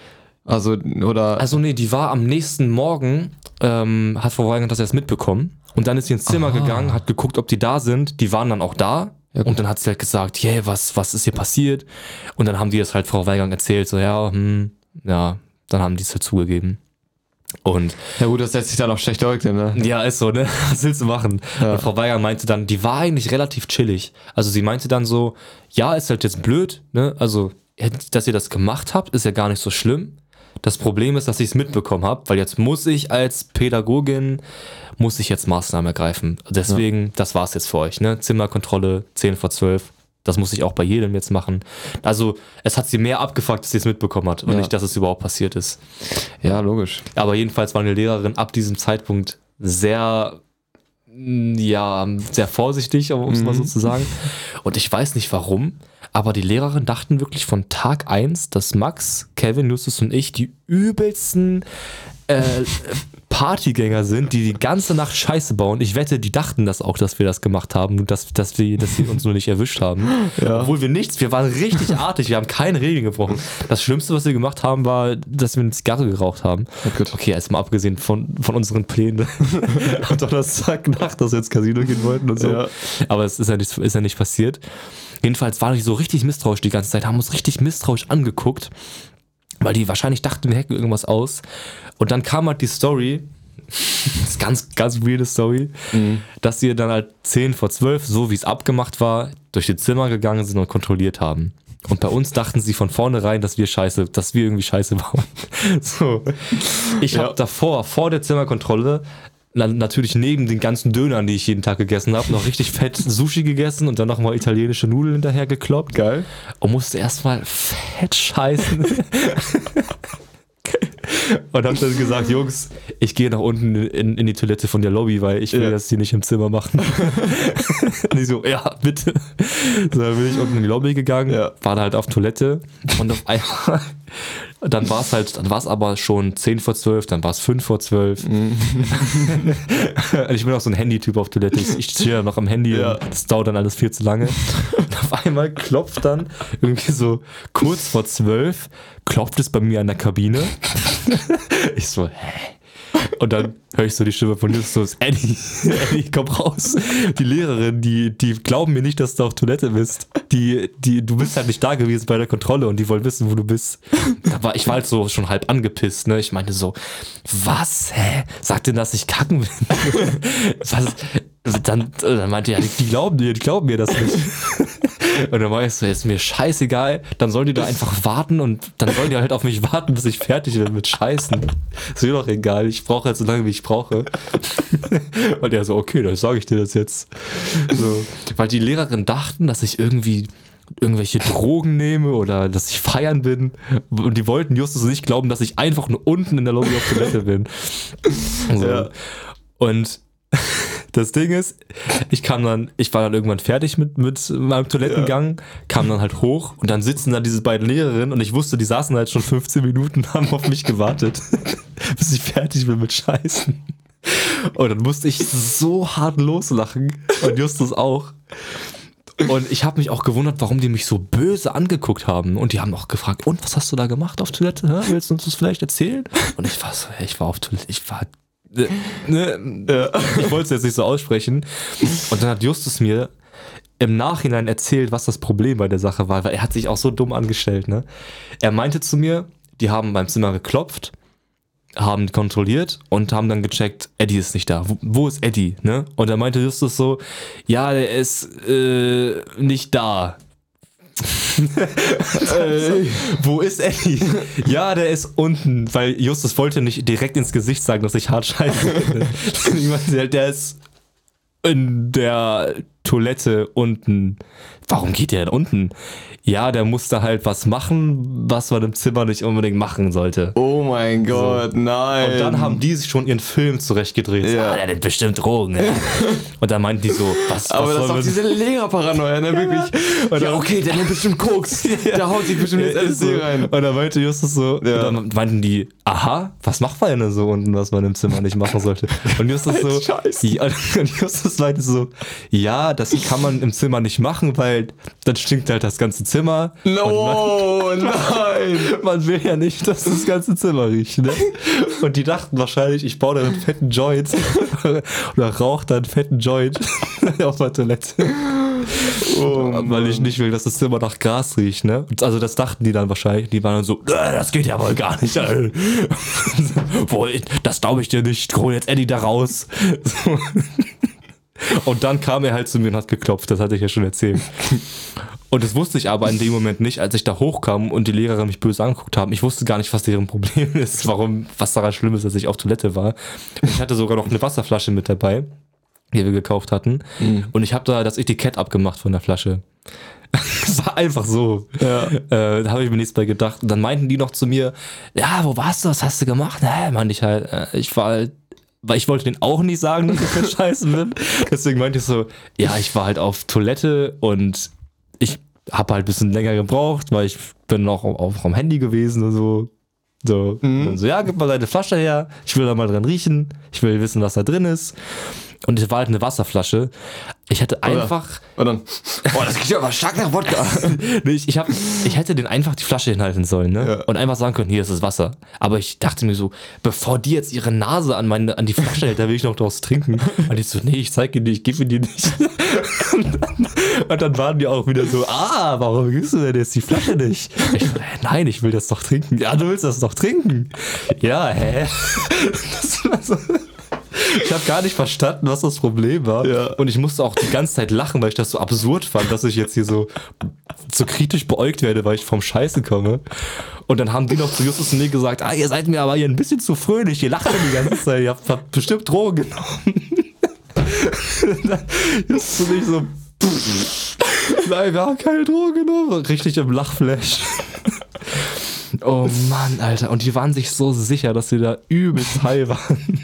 B: Also, oder.
A: Also nee, die war am nächsten Morgen, ähm, hat Frau Weigand das erst mitbekommen. Und dann ist sie ins Zimmer gegangen, hat geguckt, ob die da sind. Die waren dann auch da.
B: Ja,
A: und dann hat sie halt gesagt, yeah, was, was ist hier passiert? Und dann haben die das halt Frau Weigang erzählt, so, ja, hm, ja, dann haben die es halt zugegeben. Und
B: ja gut, das lässt sich dann auch schlecht leugnen, ne?
A: ja, ist so, ne? Was willst du machen?
B: Ja.
A: Und Frau Weiger meinte dann, die war eigentlich relativ chillig. Also sie meinte dann so, ja, ist halt jetzt blöd, ne? Also, dass ihr das gemacht habt, ist ja gar nicht so schlimm. Das Problem ist, dass ich es mitbekommen habe, weil jetzt muss ich als Pädagogin, muss ich jetzt Maßnahmen ergreifen. Deswegen, das war's jetzt für euch, ne? Zimmerkontrolle, 10 vor 12. Das muss ich auch bei jedem jetzt machen. Also, es hat sie mehr abgefuckt, dass sie es mitbekommen hat und
B: Ja.
A: nicht, dass es überhaupt passiert ist.
B: Ja, logisch.
A: Aber jedenfalls war eine Lehrerin ab diesem Zeitpunkt sehr, mm, ja, sehr vorsichtig, um es mal so zu sagen. Und ich weiß nicht warum, aber die Lehrerin dachten wirklich von Tag 1, dass Max, Kevin, Justus und ich die übelsten äh, Partygänger sind, die die ganze Nacht Scheiße bauen. Ich wette, die dachten das auch, dass wir das gemacht haben, dass, dass, wir, dass sie uns nur nicht erwischt haben.
B: Ja.
A: Obwohl wir nichts, wir waren richtig artig, wir haben keine Regeln gebrochen. Das Schlimmste, was wir gemacht haben, war, dass wir eine Zigarre geraucht haben.
B: Gut.
A: Okay, jetzt mal abgesehen von, von unseren Plänen am Donnerstagnacht, dass wir ins Casino gehen wollten und so.
B: Ja.
A: Aber es ist ja, nicht, ist ja nicht passiert. Jedenfalls waren die so richtig misstrauisch die ganze Zeit, haben uns richtig misstrauisch angeguckt, weil die wahrscheinlich dachten, wir hacken irgendwas aus. Und dann kam halt die Story, das ist ganz, ganz weirde Story, dass sie dann halt 10 vor 12, so wie es abgemacht war, durch die Zimmer gegangen sind und kontrolliert haben. Und bei uns dachten sie von vornherein, dass wir scheiße, dass wir irgendwie scheiße bauen. So. Ich
B: Ja.
A: habe davor, vor der Zimmerkontrolle, natürlich neben den ganzen Dönern, die ich jeden Tag gegessen habe, noch richtig fett Sushi gegessen und dann nochmal italienische Nudeln hinterher gekloppt.
B: Geil.
A: Und musste erstmal fett scheißen. und hab dann gesagt, Jungs, ich gehe nach unten in, in die Toilette von der Lobby, weil ich will
B: Ja.
A: das hier nicht im Zimmer machen. und ich so, ja, bitte. So, dann bin ich unten in die Lobby gegangen,
B: Ja.
A: war da halt auf Toilette und auf einmal, dann war es halt, dann war es aber schon 10 vor 12, dann war es 5 vor 12.
B: Mhm.
A: Ich bin auch so ein Handy-Typ auf Toilette. Ich, stehe da noch am Handy
B: Ja.
A: und das dauert dann alles viel zu lange. Und auf einmal klopft dann irgendwie so kurz vor zwölf, klopft es bei mir an der Kabine. Ich so, hä? Und dann höre ich so die Stimme von Justus, Eddie, Eddie, komm raus. Die Lehrerin, die, die glauben mir nicht, dass du auf Toilette bist. Die, die, du bist halt nicht da gewesen bei der Kontrolle und die wollen wissen, wo du bist. War, ich war halt so schon halb angepisst, ne? Ich meinte so, was, hä? Sagt denn, dass ich kacken will? Was? Dann, dann meinte er, die glauben dir, die glauben mir das nicht. Und dann war ich so, ist mir scheißegal, dann sollen die da einfach warten und dann sollen die halt auf mich warten, bis ich fertig bin mit Scheißen. Ist mir doch egal, ich brauche halt so lange, wie ich brauche. Und er so, okay, dann sage ich dir das jetzt. So. Weil die Lehrerin dachten, dass ich irgendwie irgendwelche Drogen nehme oder dass ich feiern bin. Und die wollten Justus nicht glauben, dass ich einfach nur unten in der Lobby auf Toilette bin. So.
B: Ja.
A: Und das Ding ist, ich kam dann, ich war dann irgendwann fertig mit, mit meinem Toilettengang, kam dann halt hoch und dann sitzen da diese beiden Lehrerinnen und ich wusste, die saßen halt schon 15 Minuten, haben auf mich gewartet, bis ich fertig bin mit Scheißen. Und dann musste ich so hart loslachen und Justus auch. Und ich habe mich auch gewundert, warum die mich so böse angeguckt haben. Und die haben auch gefragt, und was hast du da gemacht auf Toilette? Hä? Willst du uns das vielleicht erzählen? Und ich war so, ich war auf Toilette, ich war. Ne, ne, ich wollte es jetzt nicht so aussprechen. Und dann hat Justus mir im Nachhinein erzählt, was das Problem bei der Sache war, weil er hat sich auch so dumm angestellt. Ne? Er meinte zu mir, die haben beim Zimmer geklopft haben kontrolliert und haben dann gecheckt, Eddie ist nicht da. Wo, wo ist Eddie? Ne? Und er meinte Justus so, ja, der ist äh, nicht da. Äh, wo ist Eddie? Ja, der ist unten, weil Justus wollte nicht direkt ins Gesicht sagen, dass ich hart scheiße er, der ist in der Toilette unten. Warum geht der denn unten? Ja, der musste halt was machen, was man im Zimmer nicht unbedingt machen sollte.
B: Oh mein Gott, nein.
A: Und dann haben die sich schon ihren Film zurechtgedreht. So,
B: Ja.
A: Ah, der nimmt bestimmt Drogen. Ja. Und dann meinten die so, was,
B: Aber
A: was
B: das ist auch diese Lehrerparanoia, ne? Wirklich.
A: Und
B: Ja,
A: dann-
B: okay, der nimmt bestimmt Koks. Der haut sich bestimmt jetzt LSD
A: so.
B: rein.
A: Und dann meinte Justus so,
B: Ja.
A: und dann meinten die, aha, was macht man denn so unten, was man im Zimmer nicht machen sollte? Und Justus so,
B: Scheiße.
A: ja, und Justus meinte so, ja, das kann man im Zimmer nicht machen, weil dann stinkt halt das ganze Zimmer.
B: No, nein.
A: man, man will ja nicht, dass das ganze Zimmer riecht, ne? Und die dachten wahrscheinlich, ich baue da einen fetten Joint oder rauche da einen fetten Joint auf der Toilette.
B: Oh,
A: Weil ich nicht will, dass das Zimmer nach Gras riecht, ne? Also das dachten die dann wahrscheinlich. Die waren dann so, "Äh, das geht ja wohl gar nicht. Wohl, das glaube ich dir nicht. Hol jetzt Eddie da raus. So. Und dann kam er halt zu mir und hat geklopft. Das hatte ich ja schon erzählt. Und das wusste ich aber in dem Moment nicht, als ich da hochkam und die Lehrer mich böse angeguckt haben. Ich wusste gar nicht, was deren Problem ist, warum, was daran schlimm ist, dass ich auf Toilette war. Und ich hatte sogar noch eine Wasserflasche mit dabei, die wir gekauft hatten. Und ich habe da das Etikett abgemacht von der Flasche. Es war einfach so.
B: Ja.
A: Äh, da habe ich mir nichts bei gedacht. Und dann meinten die noch zu mir, ja, wo warst du? Was hast du gemacht? Na, meinte ich halt, äh, ich war halt, weil ich wollte denen auch nicht sagen, dass ich scheiße bin. Deswegen meinte ich so, ja, ich war halt auf Toilette und ich habe halt ein bisschen länger gebraucht, weil ich bin noch auf am Handy gewesen und so. So, und so, ja, gib mal deine Flasche her, ich will da mal dran riechen, ich will wissen, was da drin ist. Und es war halt eine Wasserflasche. Ich hätte einfach,
B: Und dann, boah, das klingt ja aber stark nach Wodka.
A: Nee, ich, ich, hab, ich hätte den einfach die Flasche hinhalten sollen, ne?
B: Ja.
A: Und einfach sagen können, hier ist das Wasser. Aber ich dachte mir so, bevor die jetzt ihre Nase an, meine, an die Flasche hält, da will ich noch draus trinken. Und ich so, nee, ich zeige dir, ich gebe dir nicht. Und dann, und dann waren die auch wieder so, ah, warum gibst du denn jetzt die Flasche nicht? Ich so, hä, nein, ich will das doch trinken. Ja, du willst das doch trinken. Ja, hä? Das war so. Ich habe gar nicht verstanden, was das Problem war.
B: Ja.
A: Und ich musste auch die ganze Zeit lachen, weil ich das so absurd fand, dass ich jetzt hier so, so kritisch beäugt werde, weil ich vom Scheiße komme. Und dann haben die noch zu Justus und mir gesagt, ah, ihr seid mir aber hier ein bisschen zu fröhlich, ihr lacht ja die ganze Zeit, ihr habt, habt bestimmt Drogen genommen. Justus und ich so, nein, wir haben keine Drogen genommen. Richtig im Lachflash. Oh Mann, Alter. Und die waren sich so sicher, dass sie da übelst high waren.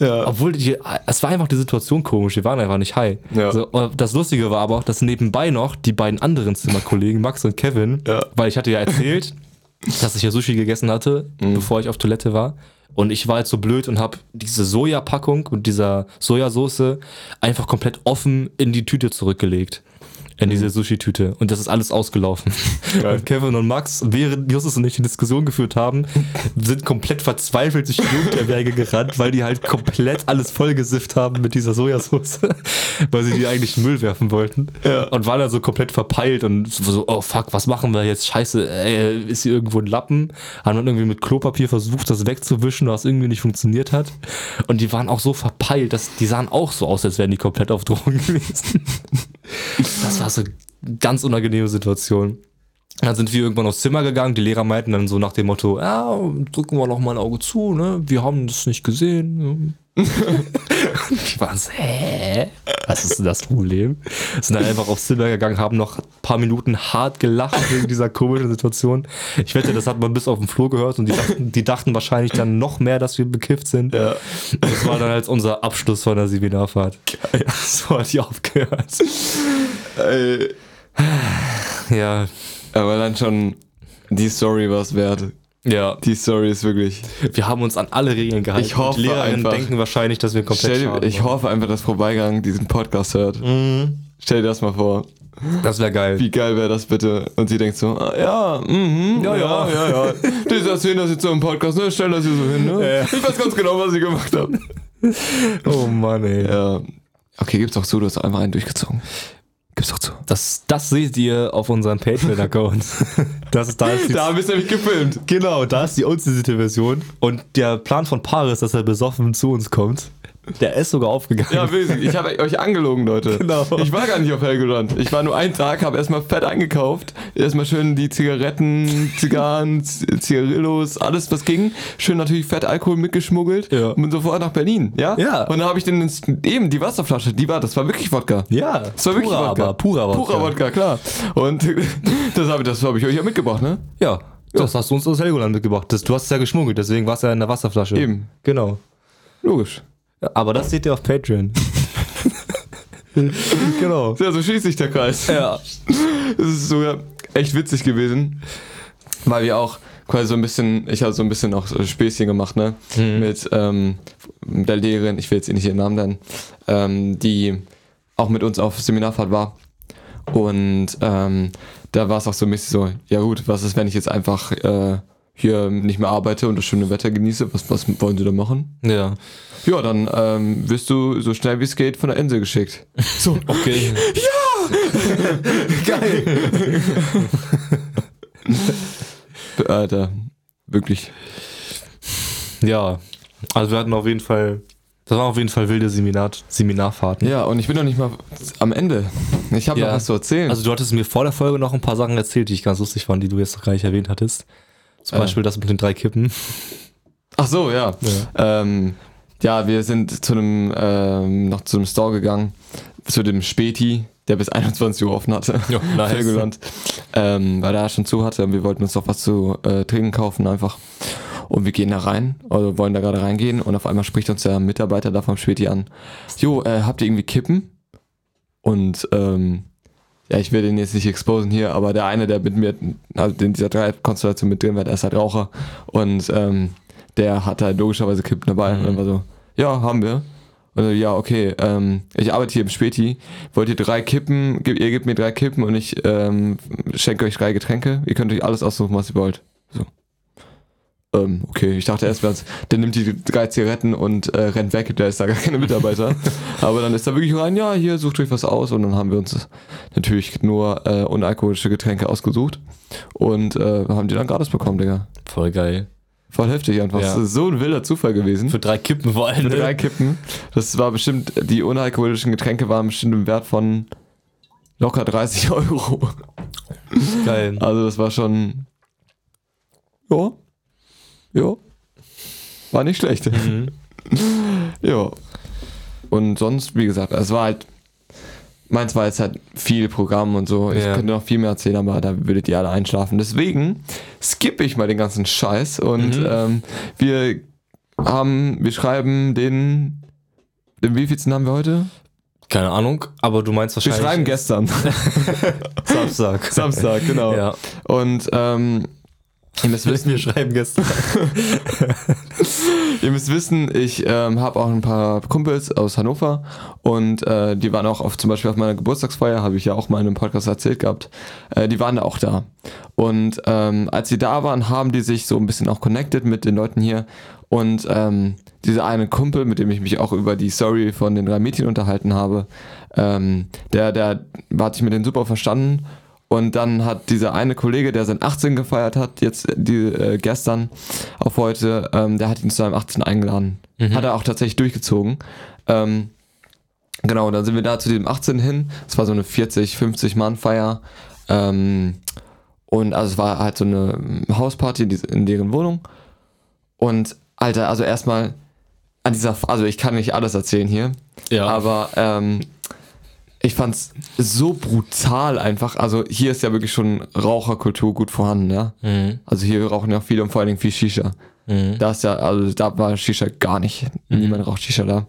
B: Ja.
A: Obwohl, die, es war einfach die Situation komisch, die waren einfach nicht high.
B: Ja.
A: So, das Lustige war aber auch, dass nebenbei noch die beiden anderen Zimmerkollegen, Max und Kevin,
B: Ja.
A: weil ich hatte ja erzählt, dass ich ja Sushi gegessen hatte,
B: Mhm.
A: bevor ich auf Toilette war. Und ich war jetzt so blöd und habe diese Sojapackung und dieser Sojasauce einfach komplett offen in die Tüte zurückgelegt. In diese Sushi-Tüte. Und das ist alles ausgelaufen.
B: Mhm. Geil.
A: Und Kevin und Max, während Justus und ich die Diskussion geführt haben, sind komplett verzweifelt durch die Jugendherberge gerannt, weil die halt komplett alles vollgesifft haben mit dieser Sojasauce, weil sie die eigentlich in Müll werfen wollten.
B: Ja.
A: Und waren dann so komplett verpeilt und so, oh fuck, was machen wir jetzt? Scheiße, ey, ist hier irgendwo ein Lappen? Haben dann irgendwie mit Klopapier versucht, das wegzuwischen, was irgendwie nicht funktioniert hat. Und die waren auch so verpeilt, dass die sahen auch so aus, als wären die komplett auf Drogen gewesen. Das war so ganz unangenehme Situation. Dann sind wir irgendwann aufs Zimmer gegangen. Die Lehrer meinten dann so nach dem Motto: Ja, drücken wir noch mal ein Auge zu, ne? Wir haben das nicht gesehen. Ich war so, hä? Was ist denn das Problem? Sind dann einfach aufs Zimmer gegangen, haben noch ein paar Minuten hart gelacht wegen dieser komischen Situation. Ich wette, das hat man bis auf den Flur gehört und die dachten, die dachten wahrscheinlich dann noch mehr, dass wir bekifft sind.
B: Ja.
A: Das war dann als unser Abschluss von der Seminarfahrt. So hat die aufgehört.
B: Ey,
A: Ja,
B: aber dann schon die Story war es wert.
A: Ja.
B: Die Story ist wirklich.
A: Wir haben uns an alle Regeln gehalten.
B: Ich hoffe
A: die Lehrerinnen
B: einfach-
A: denken wahrscheinlich, dass wir komplett
B: Stell ich hoffe einfach, dass Vorbeigang diesen Podcast hört.
A: Mhm.
B: Stell dir das mal vor.
A: Das wäre geil.
B: Wie geil wäre das bitte? Und sie denkt so, ah, ja, mhm,
A: Ja,
B: ja,
A: ja.
B: ja, ja. Die erzählen das jetzt so im Podcast, ne? Stell das hier so hin, ne?
A: Ja.
B: Ich weiß ganz genau, was sie gemacht haben.
A: Oh Mann, ey.
B: Ja. Okay, gib's doch zu, du hast einfach einen durchgezogen. Gib's doch zu.
A: Das, das seht ihr auf unserem Patreon-Account. Das ist, da ist
B: Da haben wir es nämlich gefilmt.
A: genau, da ist die unzensierte Version. Und der Plan von Paris, dass er besoffen zu uns kommt, der ist sogar aufgegangen.
B: Ja, wirklich. Ich habe euch angelogen, Leute.
A: Genau.
B: Ich war gar nicht auf Helgoland. Ich war nur einen Tag, habe erstmal fett eingekauft. Erstmal schön die Zigaretten, Zigarren, Zigarillos, alles was ging. Schön natürlich fett Alkohol mitgeschmuggelt.
A: Ja.
B: Und bin sofort nach Berlin. Ja?
A: Ja.
B: Und dann habe ich dann ins- eben die Wasserflasche, die war, das war wirklich Wodka.
A: Ja,
B: Das war wirklich Wodka.
A: aber purer Wodka.
B: Purer Wodka, klar. Und das habe das hab ich euch ja mitgebracht, ne?
A: Ja, das hast du uns aus Helgoland mitgebracht. Das, du hast es ja geschmuggelt, deswegen war es ja in der Wasserflasche.
B: Eben.
A: Genau.
B: Logisch.
A: Aber das seht ihr auf Patreon. genau.
B: Ja, so schließt sich der Kreis.
A: Ja.
B: Es ist sogar echt witzig gewesen, weil wir auch quasi so ein bisschen, ich habe so ein bisschen auch Späßchen gemacht, ne? Mit ähm, der Lehrerin, ich will jetzt nicht ihren Namen nennen, ähm, die auch mit uns auf Seminarfahrt war. Und ähm, da war es auch so ein bisschen so, ja gut, was ist, wenn ich jetzt einfach äh, hier nicht mehr arbeite und das schöne Wetter genieße? Was, was wollen sie da machen?
A: Ja.
B: Ja, dann ähm, wirst du so schnell wie es geht von der Insel geschickt. So,
A: Okay.
B: Geil. Alter, wirklich.
A: Ja. Also wir hatten auf jeden Fall, das waren auf jeden Fall wilde Seminar, Seminarfahrten.
B: Ja, und ich bin noch nicht mal am Ende. Ich habe
A: Ja.
B: noch was zu erzählen.
A: Also du hattest mir vor der Folge noch ein paar Sachen erzählt, die ich ganz lustig fand, die du jetzt noch gar nicht erwähnt hattest. Zum
B: Äh.
A: Beispiel das mit den drei Kippen.
B: Ach so, ja. Ja, ähm, ja wir sind zu einem, ähm, noch zu einem Store gegangen, zu dem Späti, der bis 21 Uhr offen hatte.
A: Ja, nice.
B: Helgoland. Ähm, weil er schon zu hatte und wir wollten uns noch was zu äh, trinken kaufen einfach. Und wir gehen da rein, also wollen da gerade reingehen und auf einmal spricht uns der Mitarbeiter da vom Späti an. Jo, äh, habt ihr irgendwie Kippen? Und ähm, ja, ich will den jetzt nicht exposen hier, aber der eine, der mit mir, also in dieser Drei-Konstellation mit drin war, der ist halt Raucher. Und ähm, der hat halt logischerweise Kippen dabei. Und dann war so, ja, haben wir. Und so, ja, okay, ähm, ich arbeite hier im Späti. Wollt ihr drei Kippen? Ihr gebt mir drei Kippen und ich ähm, schenke euch drei Getränke. Ihr könnt euch alles aussuchen, was ihr wollt. So. Ähm, okay, ich dachte erst, der nimmt die drei Zigaretten und äh, rennt weg, der ist da gar keine Mitarbeiter. Aber dann ist er wirklich rein, ja, hier sucht euch was aus und dann haben wir uns natürlich nur äh, unalkoholische Getränke ausgesucht und äh, haben die dann gratis bekommen, Digga.
A: Voll geil.
B: Voll heftig einfach.
A: Ja.
B: Das ist so ein wilder Zufall gewesen.
A: Für drei Kippen vor allem.
B: Für drei
A: Ne?
B: Kippen. Das war bestimmt, die unalkoholischen Getränke waren bestimmt im Wert von locker 30 Euro.
A: Geil.
B: Also das war schon. Ja. Ja. War nicht schlecht.
A: Mhm.
B: ja. Und sonst, wie gesagt, es war halt. Meins war jetzt halt viel Programm und so. Ich
A: Ja.
B: könnte noch viel mehr erzählen, aber da würdet ihr alle einschlafen. Deswegen skippe ich mal den ganzen Scheiß und
A: Mhm.
B: ähm, wir haben, wir schreiben den. Den wievielsten haben wir heute?
A: Keine Ahnung, aber du meinst
B: Wir
A: wahrscheinlich.
B: schreiben gestern.
A: Samstag.
B: Samstag, genau.
A: Ja.
B: Und ähm, ihr müsst wissen,
A: Wir schreiben gestern.
B: Ihr müsst wissen, ich ähm, habe auch ein paar Kumpels aus Hannover und äh, die waren auch auf, zum Beispiel auf meiner Geburtstagsfeier, habe ich ja auch mal in einem Podcast erzählt gehabt. Äh, die waren da auch da. Und ähm, als sie da waren, haben die sich so ein bisschen auch connected mit den Leuten hier. Und ähm, dieser eine Kumpel, mit dem ich mich auch über die Story von den drei Mädchen unterhalten habe, ähm, der, der hat sich mit denen super verstanden. Und dann hat dieser eine Kollege, der sein 18 gefeiert hat, jetzt die, äh, gestern auf heute, ähm, der hat ihn zu seinem 18 eingeladen. Hat er auch tatsächlich durchgezogen. Ähm, Genau, dann sind wir da zu diesem 18 hin. Es war so eine 40, 50 Mann Feier. Ähm, und also es war halt so eine Hausparty die- in deren Wohnung. Und Alter, also erstmal an dieser, also ich kann nicht alles erzählen hier,
A: Ja.
B: aber ähm, ich fand's so brutal einfach. Also hier ist ja wirklich schon Raucherkultur gut vorhanden, ja.
A: Mhm.
B: Also hier rauchen ja auch viele und vor allen Dingen viel Shisha.
A: Mhm.
B: Da ist ja, also da war Shisha gar nicht. Niemand raucht Shisha da.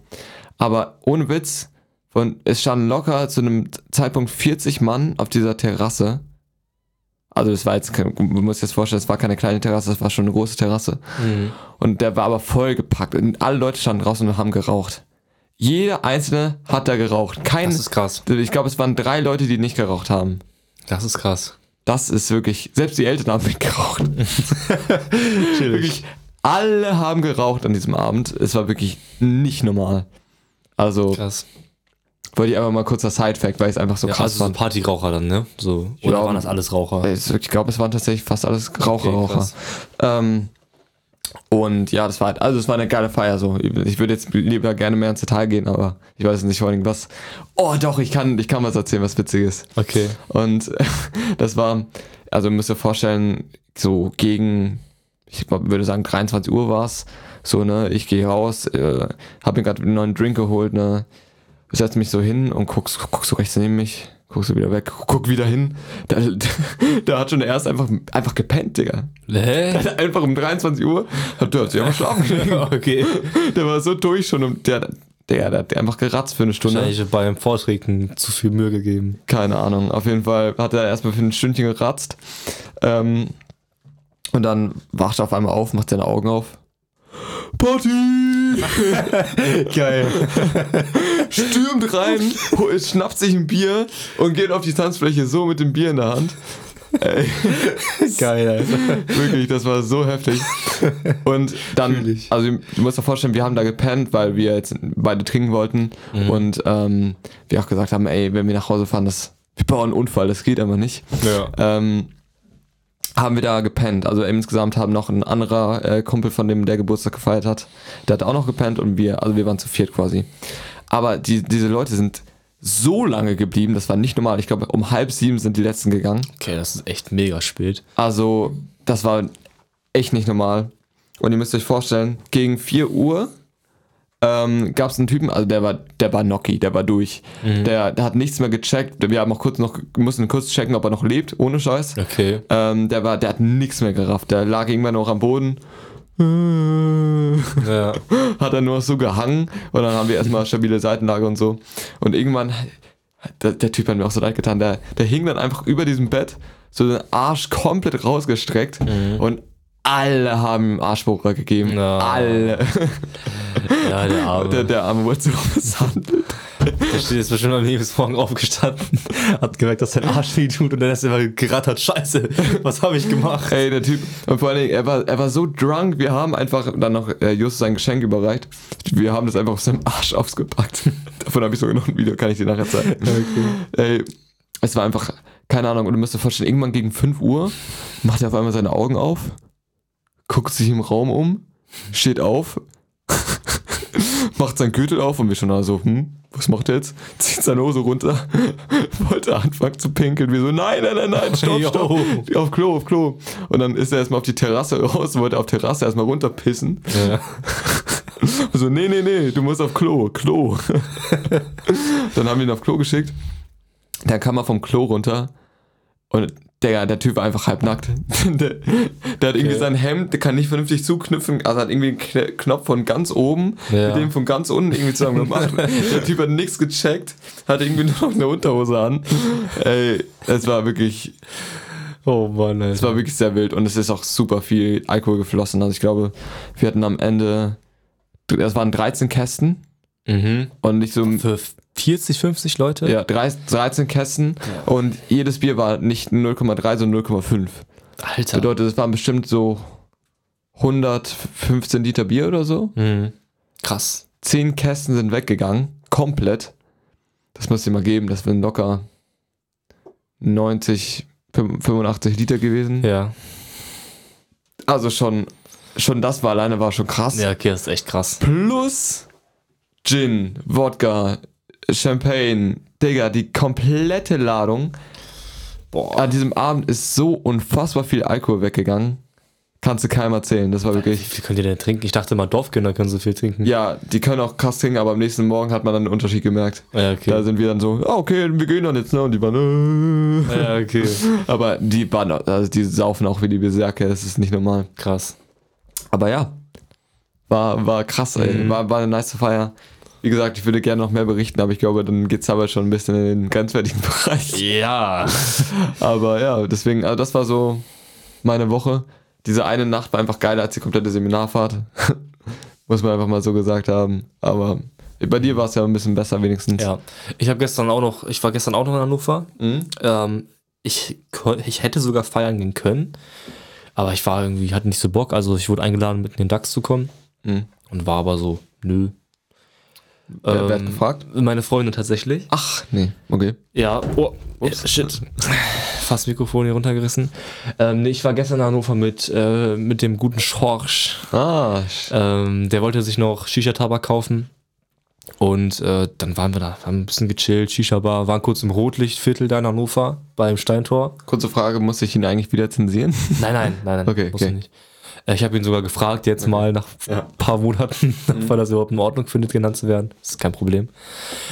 B: Aber ohne Witz, von, es standen locker zu einem Zeitpunkt 40 Mann auf dieser Terrasse. Also das war jetzt, kein- du musst dir das vorstellen, es war keine kleine Terrasse, das war schon eine große Terrasse.
A: Mhm.
B: Und der war aber vollgepackt. Und alle Leute standen draußen und haben geraucht. Jeder Einzelne hat da geraucht. Kein,
A: Das ist krass.
B: ich glaube, es waren drei Leute, die nicht geraucht haben.
A: Das ist krass.
B: Das ist wirklich, selbst die Eltern haben mitgeraucht. wirklich, alle haben geraucht an diesem Abend. Es war wirklich nicht normal. Also,
A: Krass.
B: wollte ich einfach mal kurzer Side-Fact, weil ich es einfach so
A: Ja,
B: krass
A: also so
B: fand.
A: Partyraucher dann, ne? So. Oder
B: Ja.
A: waren das alles Raucher?
B: Ich glaube, es waren tatsächlich fast alles Raucher,
A: Okay.
B: Ähm, und ja, das war halt, also es war eine geile Feier so. Ich würde jetzt lieber gerne mehr ins Detail gehen, aber ich weiß nicht vor allem was. Oh doch, ich kann, ich kann was erzählen, was witziges.
A: Okay.
B: Und das war, also müsst ihr vorstellen, so gegen, ich würde sagen 23 Uhr war es. So, ne, ich gehe raus, äh, habe mir gerade einen neuen Drink geholt, ne, setze mich so hin und guck, guck so rechts neben mich, guck so wieder weg, guck wieder hin. Da, da hat schon der erste einfach, einfach gepennt, Digga.
A: Hä?
B: Einfach um 23 Uhr hat der hat sich einfach schlafen gelegt.
A: okay.
B: Der war so durch schon und der, der, der hat einfach geratzt für eine Stunde.
A: Wahrscheinlich beim Vortrinken zu viel Mühe gegeben.
B: Keine Ahnung. Auf jeden Fall hat er erstmal für ein Stündchen geratzt. Ähm, und dann wacht er auf einmal auf, macht seine Augen auf. Party!
A: Geil.
B: Stürmt rein, schnappt sich ein Bier und geht auf die Tanzfläche so mit dem Bier in der Hand. Ey,
A: Geil, Alter.
B: wirklich, das war so heftig. Und dann,
A: Fühl ich.
B: also du musst dir vorstellen, wir haben da gepennt, weil wir jetzt beide trinken wollten. Und ähm, wir auch gesagt haben, ey, wenn wir nach Hause fahren, das, wir bauen einen Unfall, das geht aber nicht.
A: Ja.
B: ähm, haben wir da gepennt. Also insgesamt haben noch ein anderer äh, Kumpel von dem, der Geburtstag gefeiert hat, der hat auch noch gepennt und wir, also wir waren zu viert quasi. Aber die, diese Leute sind so lange geblieben, das war nicht normal. Ich glaube, um halb sieben sind die letzten gegangen.
A: Okay, das ist echt mega spät.
B: Also, das war echt nicht normal. Und ihr müsst euch vorstellen, gegen 4 Uhr ähm, gab es einen Typen, also der war, der war Noki, der war durch. Der, der hat nichts mehr gecheckt. Wir haben auch kurz noch, mussten kurz checken, ob er noch lebt, ohne Scheiß.
A: Okay.
B: Ähm, der war, der hat nichts mehr gerafft. Der lag irgendwann noch am Boden.
A: Ja.
B: Hat er nur so gehangen und dann haben wir erstmal stabile Seitenlage und so. Und irgendwann, der, der Typ hat mir auch so leid getan, der, der hing dann einfach über diesem Bett, so den Arsch komplett rausgestreckt und alle haben ihm Arschbohrer gegeben.
A: Ja.
B: Alle.
A: Ja, der Arme.
B: Der, der Arme wurde so misshandelt.
A: Der steht jetzt bestimmt am Lebensmorgen aufgestanden, hat gemerkt, dass sein Arsch weh tut und dann ist er immer gerattert. Scheiße, was habe ich gemacht?
B: Ey, der Typ, und vor allen Dingen, er war, er war so drunk, wir haben einfach dann noch äh, Justus sein Geschenk überreicht. Wir haben das einfach auf seinem Arsch ausgepackt. Davon habe ich sogar noch ein Video, kann ich dir nachher zeigen. Ey, es war einfach, keine Ahnung, und du musst dir vorstellen, irgendwann gegen 5 Uhr macht er auf einmal seine Augen auf, guckt sich im Raum um, steht auf, macht sein Gürtel auf und wir schon also, hm, was macht er jetzt? Zieht seine Hose runter, wollte anfangen zu pinkeln. Wir so, nein, nein, nein, nein, stopp, stopp. Auf Klo, auf Klo. Und dann ist er erstmal auf die Terrasse raus, wollte auf Terrasse erstmal runterpissen.
A: Ja.
B: So, nee, nee, nee, du musst auf Klo, Klo. dann haben wir ihn auf Klo geschickt. Dann kam er vom Klo runter und der, der Typ war einfach halbnackt. der, der hat irgendwie
A: Okay.
B: sein Hemd, der kann nicht vernünftig zuknüpfen, also hat irgendwie einen Kn- Knopf von ganz oben
A: Ja.
B: mit dem von ganz unten irgendwie zusammen gemacht. der Typ hat nichts gecheckt, hat irgendwie nur noch eine Unterhose an. Ey, es war wirklich,
A: Oh Mann,
B: es war wirklich sehr wild und es ist auch super viel Alkohol geflossen. Also ich glaube, wir hatten am Ende, das waren 13 Kästen
A: Mhm.
B: und nicht so
A: Für 40, 50 Leute?
B: ja, 13 13 Kästen und jedes Bier war nicht 0,3, sondern 0,5.
A: Alter.
B: Bedeutet, es waren bestimmt so 115 Liter Bier oder so.
A: Mhm. Krass.
B: 10 Kästen sind weggegangen, komplett. Das muss ich mal geben, das wären locker 90, 85 Liter gewesen.
A: Ja.
B: Also schon, schon das war alleine war schon krass.
A: Ja, okay, das ist echt krass.
B: Plus Gin, Wodka, Champagne, Digga, die komplette Ladung.
A: Boah.
B: An diesem Abend ist so unfassbar viel Alkohol weggegangen. Kannst du keinem erzählen. Das war
A: Wie
B: wirklich.
A: viel könnt ihr denn trinken? Ich dachte mal, Dorfkinder können so viel trinken.
B: Ja, die können auch krass trinken, aber am nächsten Morgen hat man dann einen Unterschied gemerkt.
A: Ja, okay.
B: Da sind wir dann so, ah, okay, wir gehen dann jetzt, ne? Und die waren, äh.
A: ja, okay.
B: Aber die waren, also die saufen auch wie die Berserker, das ist nicht normal.
A: Krass.
B: Aber ja, war, war krass, ey.
A: Mhm.
B: War, war eine nice Feier. Wie gesagt, ich würde gerne noch mehr berichten, aber ich glaube, dann geht's aber schon ein bisschen in den grenzwertigen Bereich.
A: Ja.
B: Aber ja, deswegen, also das war so meine Woche. Diese eine Nacht war einfach geiler als die komplette Seminarfahrt. Muss man einfach mal so gesagt haben. Aber bei dir war es ja ein bisschen besser wenigstens.
A: Ja. Ich habe gestern auch noch, ich war gestern auch noch in Hannover.
B: Mhm.
A: Ähm, ich, ich hätte sogar feiern gehen können, aber ich war irgendwie, hatte nicht so Bock. Also ich wurde eingeladen, mit in den DAX zu kommen
B: Mhm.
A: und war aber so, nö.
B: Wer, wer hat
A: Ähm,
B: gefragt?
A: Meine Freundin tatsächlich.
B: Ach, nee, okay.
A: Ja, oh,
B: Ups.
A: äh, shit. Fast Mikrofon hier runtergerissen. Ähm, nee, ich war gestern in Hannover mit, äh, mit dem guten Schorsch.
B: Ah,
A: Ähm, der wollte sich noch Shisha-Tabak kaufen. Und äh, dann waren wir da, haben ein bisschen gechillt, Shisha-Bar, waren kurz im Rotlichtviertel da in Hannover, beim Steintor.
B: kurze Frage, muss ich ihn eigentlich wieder zensieren?
A: Nein, nein, nein, nein.
B: Okay, okay.
A: nicht. Ich habe ihn sogar gefragt, jetzt mal nach
B: Ja.
A: ein paar Monaten, ob er das überhaupt in Ordnung findet, genannt zu werden. Das ist kein Problem.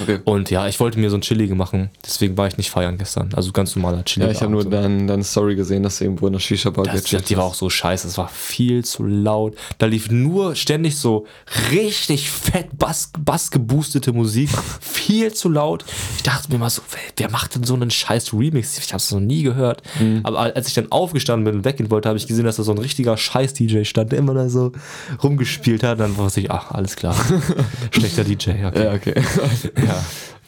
B: Okay.
A: Und ja, ich wollte mir so ein Chillige machen, deswegen war ich nicht feiern gestern. Also ganz normaler Chili.
B: Ja, ich habe nur dein, deine Story gesehen, dass du irgendwo in der Shisha-Bar gechillt
A: die war
B: hast.
A: auch so scheiße, es war viel zu laut. Da lief nur ständig so richtig fett Bass, Bass geboostete Musik, viel zu laut. Ich dachte mir mal so, wer, wer macht denn so einen scheiß Remix? Ich habe es noch nie gehört.
B: Mhm.
A: Aber als ich dann aufgestanden bin und weggehen wollte, habe ich gesehen, dass da so ein richtiger scheiß DJ stand, der immer da so rumgespielt hat. Dann war ich, ach, alles klar. Schlechter DJ, okay.
B: Ja, okay.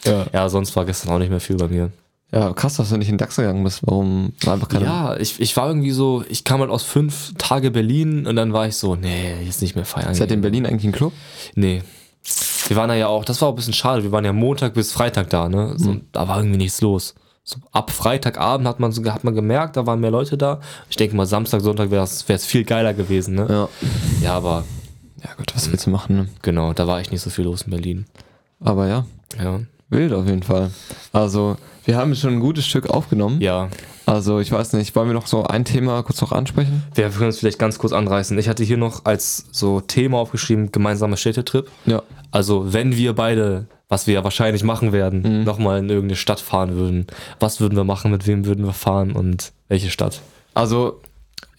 A: Ja.
B: ja.
A: ja, sonst war gestern auch nicht mehr viel bei mir.
B: ja, krass, dass du nicht in den DAX gegangen bist. Warum war einfach keine.
A: Ja, ich, ich war irgendwie so, ich kam halt aus fünf Tage Berlin und dann war ich so, nee, jetzt nicht mehr feiern.
B: Ist halt in. Berlin eigentlich ein Club?
A: Nee. Wir waren da ja auch, das war auch ein bisschen schade, wir waren ja Montag bis Freitag da, ne? So, Da war irgendwie nichts los. So, ab Freitagabend hat man, hat man gemerkt, da waren mehr Leute da. Ich denke mal, Samstag, Sonntag wäre es viel geiler gewesen, ne?
B: Ja.
A: Ja, aber
B: Ja, gut, was willst du machen, ne?
A: genau, da war echt nicht so viel los in Berlin.
B: Aber ja,
A: Ja.
B: wild auf jeden Fall. Also, wir haben schon ein gutes Stück aufgenommen.
A: Ja.
B: Also, ich weiß nicht, wollen wir noch so ein Thema kurz noch ansprechen?
A: Wir können es vielleicht ganz kurz anreißen. Ich hatte hier noch als so Thema aufgeschrieben, gemeinsamer Städtetrip.
B: Ja.
A: Also, wenn wir beide, was wir ja wahrscheinlich machen werden,
B: Mhm.
A: nochmal in irgendeine Stadt fahren würden, was würden wir machen, mit wem würden wir fahren und welche Stadt?
B: Also,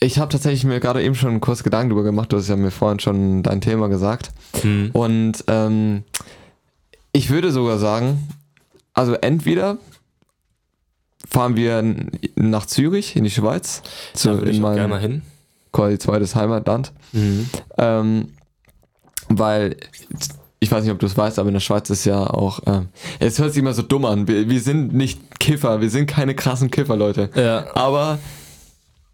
B: ich habe tatsächlich mir gerade eben schon einen kurz Gedanken drüber gemacht. Du hast ja mir vorhin schon dein Thema gesagt.
A: Hm.
B: Und ähm, ich würde sogar sagen, also entweder fahren wir nach Zürich in die Schweiz, zu,
A: Da würde ich gerne mal hin.
B: quasi zweites Heimatland, ähm, weil ich weiß nicht, ob du es weißt, aber in der Schweiz ist ja auch, ähm, es hört sich immer so dumm an, wir, wir sind nicht Kiffer, wir sind keine krassen Kiffer, Leute,
A: Ja.
B: aber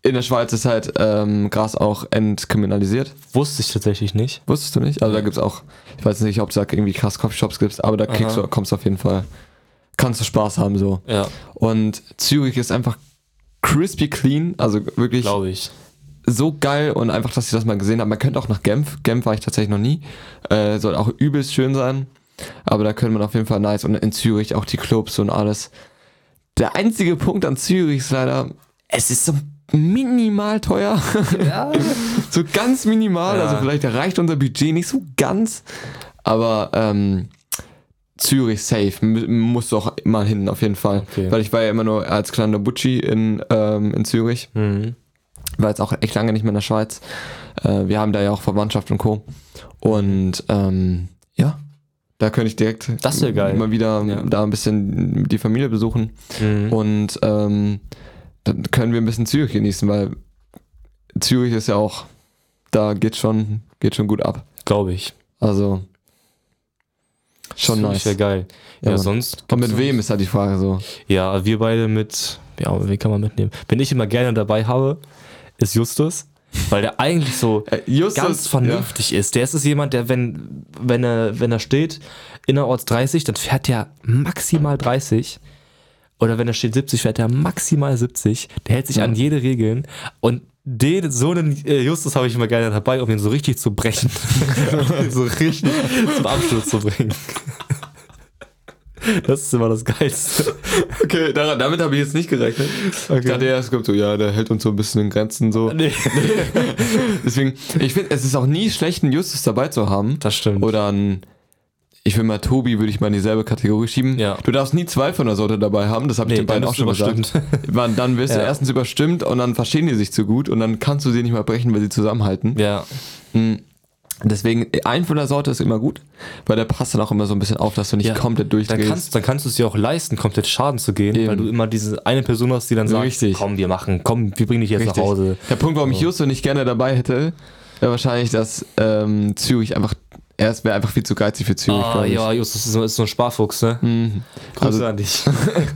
B: in der Schweiz ist halt ähm, Gras auch entkriminalisiert.
A: Wusste ich tatsächlich nicht.
B: Wusstest du nicht? Also da gibt's auch, ich weiß nicht, ob es da irgendwie krass Coffeeshops gibt, aber da kriegst
A: Aha.
B: du, kommst du auf jeden Fall, kannst du Spaß haben so.
A: Ja,
B: Und Zürich ist einfach crispy clean, also wirklich
A: glaube ich.
B: So geil und einfach, dass ich das mal gesehen habe. Man könnte auch nach Genf, Genf war ich tatsächlich noch nie, äh, soll auch übelst schön sein, aber da könnte man auf jeden Fall nice und in Zürich auch die Clubs und alles. Der einzige Punkt an Zürich ist leider, es ist so minimal teuer.
A: Ja.
B: So ganz minimal,
A: Ja.
B: also vielleicht reicht unser Budget nicht so ganz, aber ähm, Zürich safe, M musst du auch mal hin, auf jeden Fall.
A: Okay.
B: Weil ich war ja immer nur als kleiner Butschi in, ähm, in Zürich,
A: Mhm.
B: War jetzt auch echt lange nicht mehr in der Schweiz. Äh, wir haben da ja auch Verwandtschaft und Co. Und ähm, ja, da könnte ich direkt
A: Das geil.
B: mal wieder
A: Ja.
B: da ein bisschen die Familie besuchen.
A: Mhm.
B: Und ähm, dann können wir ein bisschen Zürich genießen, weil Zürich ist ja auch, da geht schon, geht schon gut ab.
A: Glaube ich.
B: Also schon
A: Das
B: nice.
A: wäre geil. Ja,
B: Ja,
A: sonst.
B: Und mit wem ist halt die Frage so?
A: Ja, wir beide mit. Ja, wen kann man mitnehmen? Wenn ich immer gerne dabei habe, ist Justus. Weil der eigentlich so
B: Äh, Justus,
A: ganz vernünftig ist. Der ist es jemand, der, wenn, wenn, er, wenn er steht, innerorts 30, dann fährt der maximal 30. Oder wenn er steht 70, fährt er maximal 70. Der hält sich
B: Ja.
A: an jede Regeln. Und den, so einen äh, Justus habe ich immer gerne dabei, um ihn so richtig zu brechen. so richtig zum Absturz zu bringen. Das ist immer das Geilste.
B: Okay, daran, damit habe ich jetzt nicht gerechnet. Ich dachte ja, es kommt so, ja, der hält uns so ein bisschen in Grenzen so.
A: Nee.
B: Deswegen, ich finde, es ist auch nie schlecht, einen Justus dabei zu haben.
A: Das stimmt.
B: Oder ein, ich will mal Tobi, würde ich mal in dieselbe Kategorie schieben.
A: Ja.
B: Du darfst nie zwei von der Sorte dabei haben, das habe ich
A: Nee,
B: den beiden auch schon
A: du
B: gesagt. Man, dann wirst du
A: Ja.
B: erstens überstimmt und dann verstehen die sich zu gut und dann kannst du sie nicht mal brechen, weil sie zusammenhalten.
A: Ja.
B: Deswegen, ein von der Sorte ist immer gut, weil der passt dann auch immer so ein bisschen auf, dass du nicht
A: Ja.
B: komplett
A: Dann
B: durchdrehst.
A: kannst, dann kannst du es dir auch leisten, komplett Schaden zu gehen,
B: Eben.
A: weil du immer diese eine Person hast, die dann sagt,
B: Richtig.
A: komm, wir machen, komm, wir bringen dich jetzt
B: Richtig.
A: nach Hause.
B: Der Punkt, warum ich Justo nicht gerne dabei hätte, wäre wahrscheinlich, dass ähm, Zürich einfach, er wäre einfach viel zu geizig für Zürich,
A: Ah, ja, Justus ist so, ist so ein Sparfuchs, ne?
B: Mhm.
A: Grüße
B: Also
A: an dich.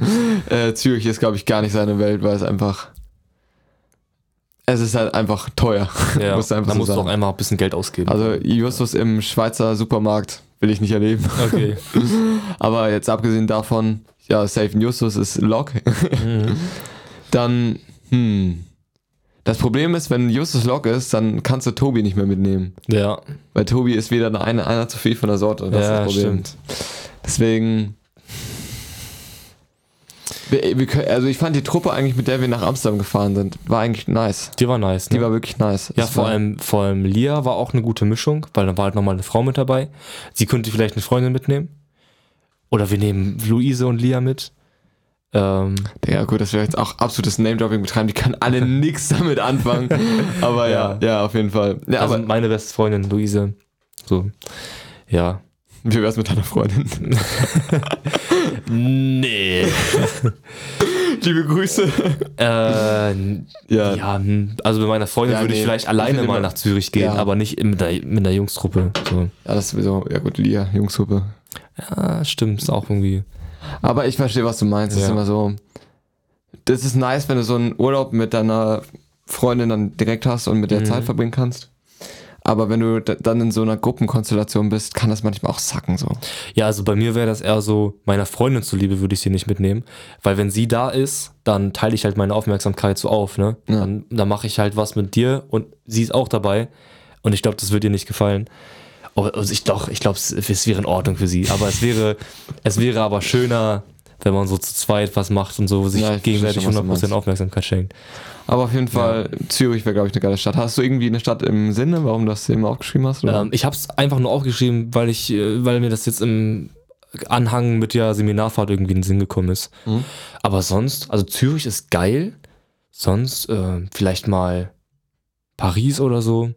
B: äh, Zürich ist, glaube ich, gar nicht seine Welt, weil es einfach, es ist halt einfach teuer.
A: Ja,
B: musst du einfach
A: da
B: so
A: musst du auch einmal ein bisschen Geld ausgeben.
B: Also Justus im Schweizer Supermarkt will ich nicht erleben.
A: okay.
B: Aber jetzt abgesehen davon, ja, Safe Justus ist Lock.
A: Mhm.
B: Dann, hm. Das Problem ist, wenn Justus Lock ist, dann kannst du Tobi nicht mehr mitnehmen.
A: Ja,
B: Weil Tobi ist wieder eine, einer zu viel von der Sorte. Das
A: ja
B: ist das Problem.
A: stimmt.
B: Deswegen. Wir, wir, also ich fand die Truppe eigentlich, mit der wir nach Amsterdam gefahren sind, war eigentlich nice.
A: Die war nice, ne?
B: Die war wirklich nice.
A: ja,
B: Es
A: vor allem, vor allem Lia war auch eine gute Mischung, weil da war halt nochmal eine Frau mit dabei. Sie könnte vielleicht eine Freundin mitnehmen. Oder wir nehmen Luise und Lia mit. Ähm,
B: Ja, gut, das wäre jetzt auch absolutes Name-Dropping betreiben. Die können alle nichts damit anfangen. Aber ja,
A: Ja.
B: ja, auf jeden Fall. Ja,
A: also
B: aber
A: meine beste Freundin, Luise. So. Ja.
B: wie wär's mit deiner Freundin?
A: Nee.
B: Liebe Grüße.
A: äh,
B: Ja,
A: ja, hm, also mit meiner Freundin
B: Ja,
A: würde ich
B: nee.
A: vielleicht
B: Ich
A: alleine
B: finde
A: mal nach Zürich gehen,
B: Ja.
A: aber nicht mit der, mit der Jungstruppe. So.
B: ja, das ist sowieso, ja gut, Lia, Jungshuppe.
A: Ja, stimmt, ist auch irgendwie.
B: Aber ich verstehe, was du meinst. Das ist immer so. Das ist nice, wenn du so einen Urlaub mit deiner Freundin dann direkt hast und mit der
A: Mhm.
B: Zeit verbringen kannst. Aber wenn du dann in so einer Gruppenkonstellation bist, kann das manchmal auch sacken so.
A: Ja, also bei mir wäre das eher so, meiner Freundin zuliebe würde ich sie nicht mitnehmen. Weil wenn sie da ist, dann teile ich halt meine Aufmerksamkeit so auf, ne?
B: Ja.
A: Dann, dann mache ich halt was mit dir und sie ist auch dabei. Und ich glaube, das wird ihr nicht gefallen. Aber also ich doch, ich glaube, es, es wäre in Ordnung für sie. Aber es wäre, es wäre aber schöner, wenn man so zu zweit was macht und so sich
B: Ja,
A: gegenseitig
B: schon, was du
A: 100%
B: meinst.
A: Aufmerksamkeit schenkt.
B: Aber auf jeden Fall, Zürich wäre, glaube ich, eine geile Stadt. Hast du irgendwie eine Stadt im Sinne, warum du das eben aufgeschrieben hast?
A: Ähm, ich habe es einfach nur aufgeschrieben, weil ich, äh, weil mir das jetzt im Anhang mit der Seminarfahrt irgendwie in den Sinn gekommen ist.
B: Mhm.
A: Aber sonst, also Zürich ist geil. Sonst äh, vielleicht mal Paris oder so.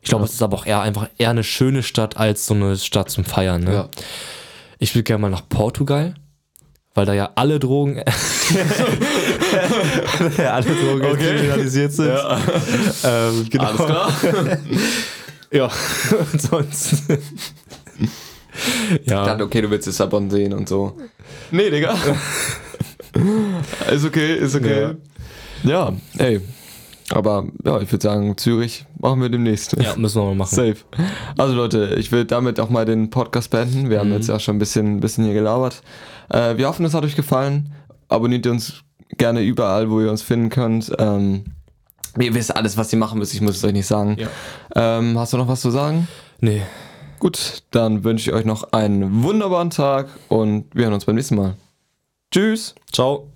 A: Ich glaube,
B: Ja.
A: es ist aber auch eher einfach eher eine schöne Stadt als so eine Stadt zum Feiern. Ne?
B: ja.
A: Ich würde gerne mal nach Portugal, weil da ja alle Drogen, ja, alle Drogen
B: Okay.
A: kriminalisiert sind. Ähm, genau.
B: Alles klar.
A: Ja, und sonst.
B: Ich
A: ja.
B: dachte, okay, du willst Lissabon sehen und so. Nee, Digga. ist okay, ist okay. Ja, ey. Aber ja, ich würde sagen, Zürich machen wir demnächst.
A: ja, müssen wir mal machen.
B: Safe. Also Leute, ich will damit auch mal den Podcast beenden. Wir haben
A: Mhm.
B: jetzt ja schon ein bisschen, ein bisschen hier gelabert. Äh, wir hoffen, es hat euch gefallen. Abonniert uns gerne überall, wo ihr uns finden könnt. Ähm, ihr wisst alles, was ihr machen müsst. Ich muss es euch nicht sagen.
A: Ja.
B: Ähm, hast du noch was zu sagen?
A: Nee.
B: Gut, dann wünsche ich euch noch einen wunderbaren Tag und wir hören uns beim nächsten Mal. Tschüss.
A: Ciao.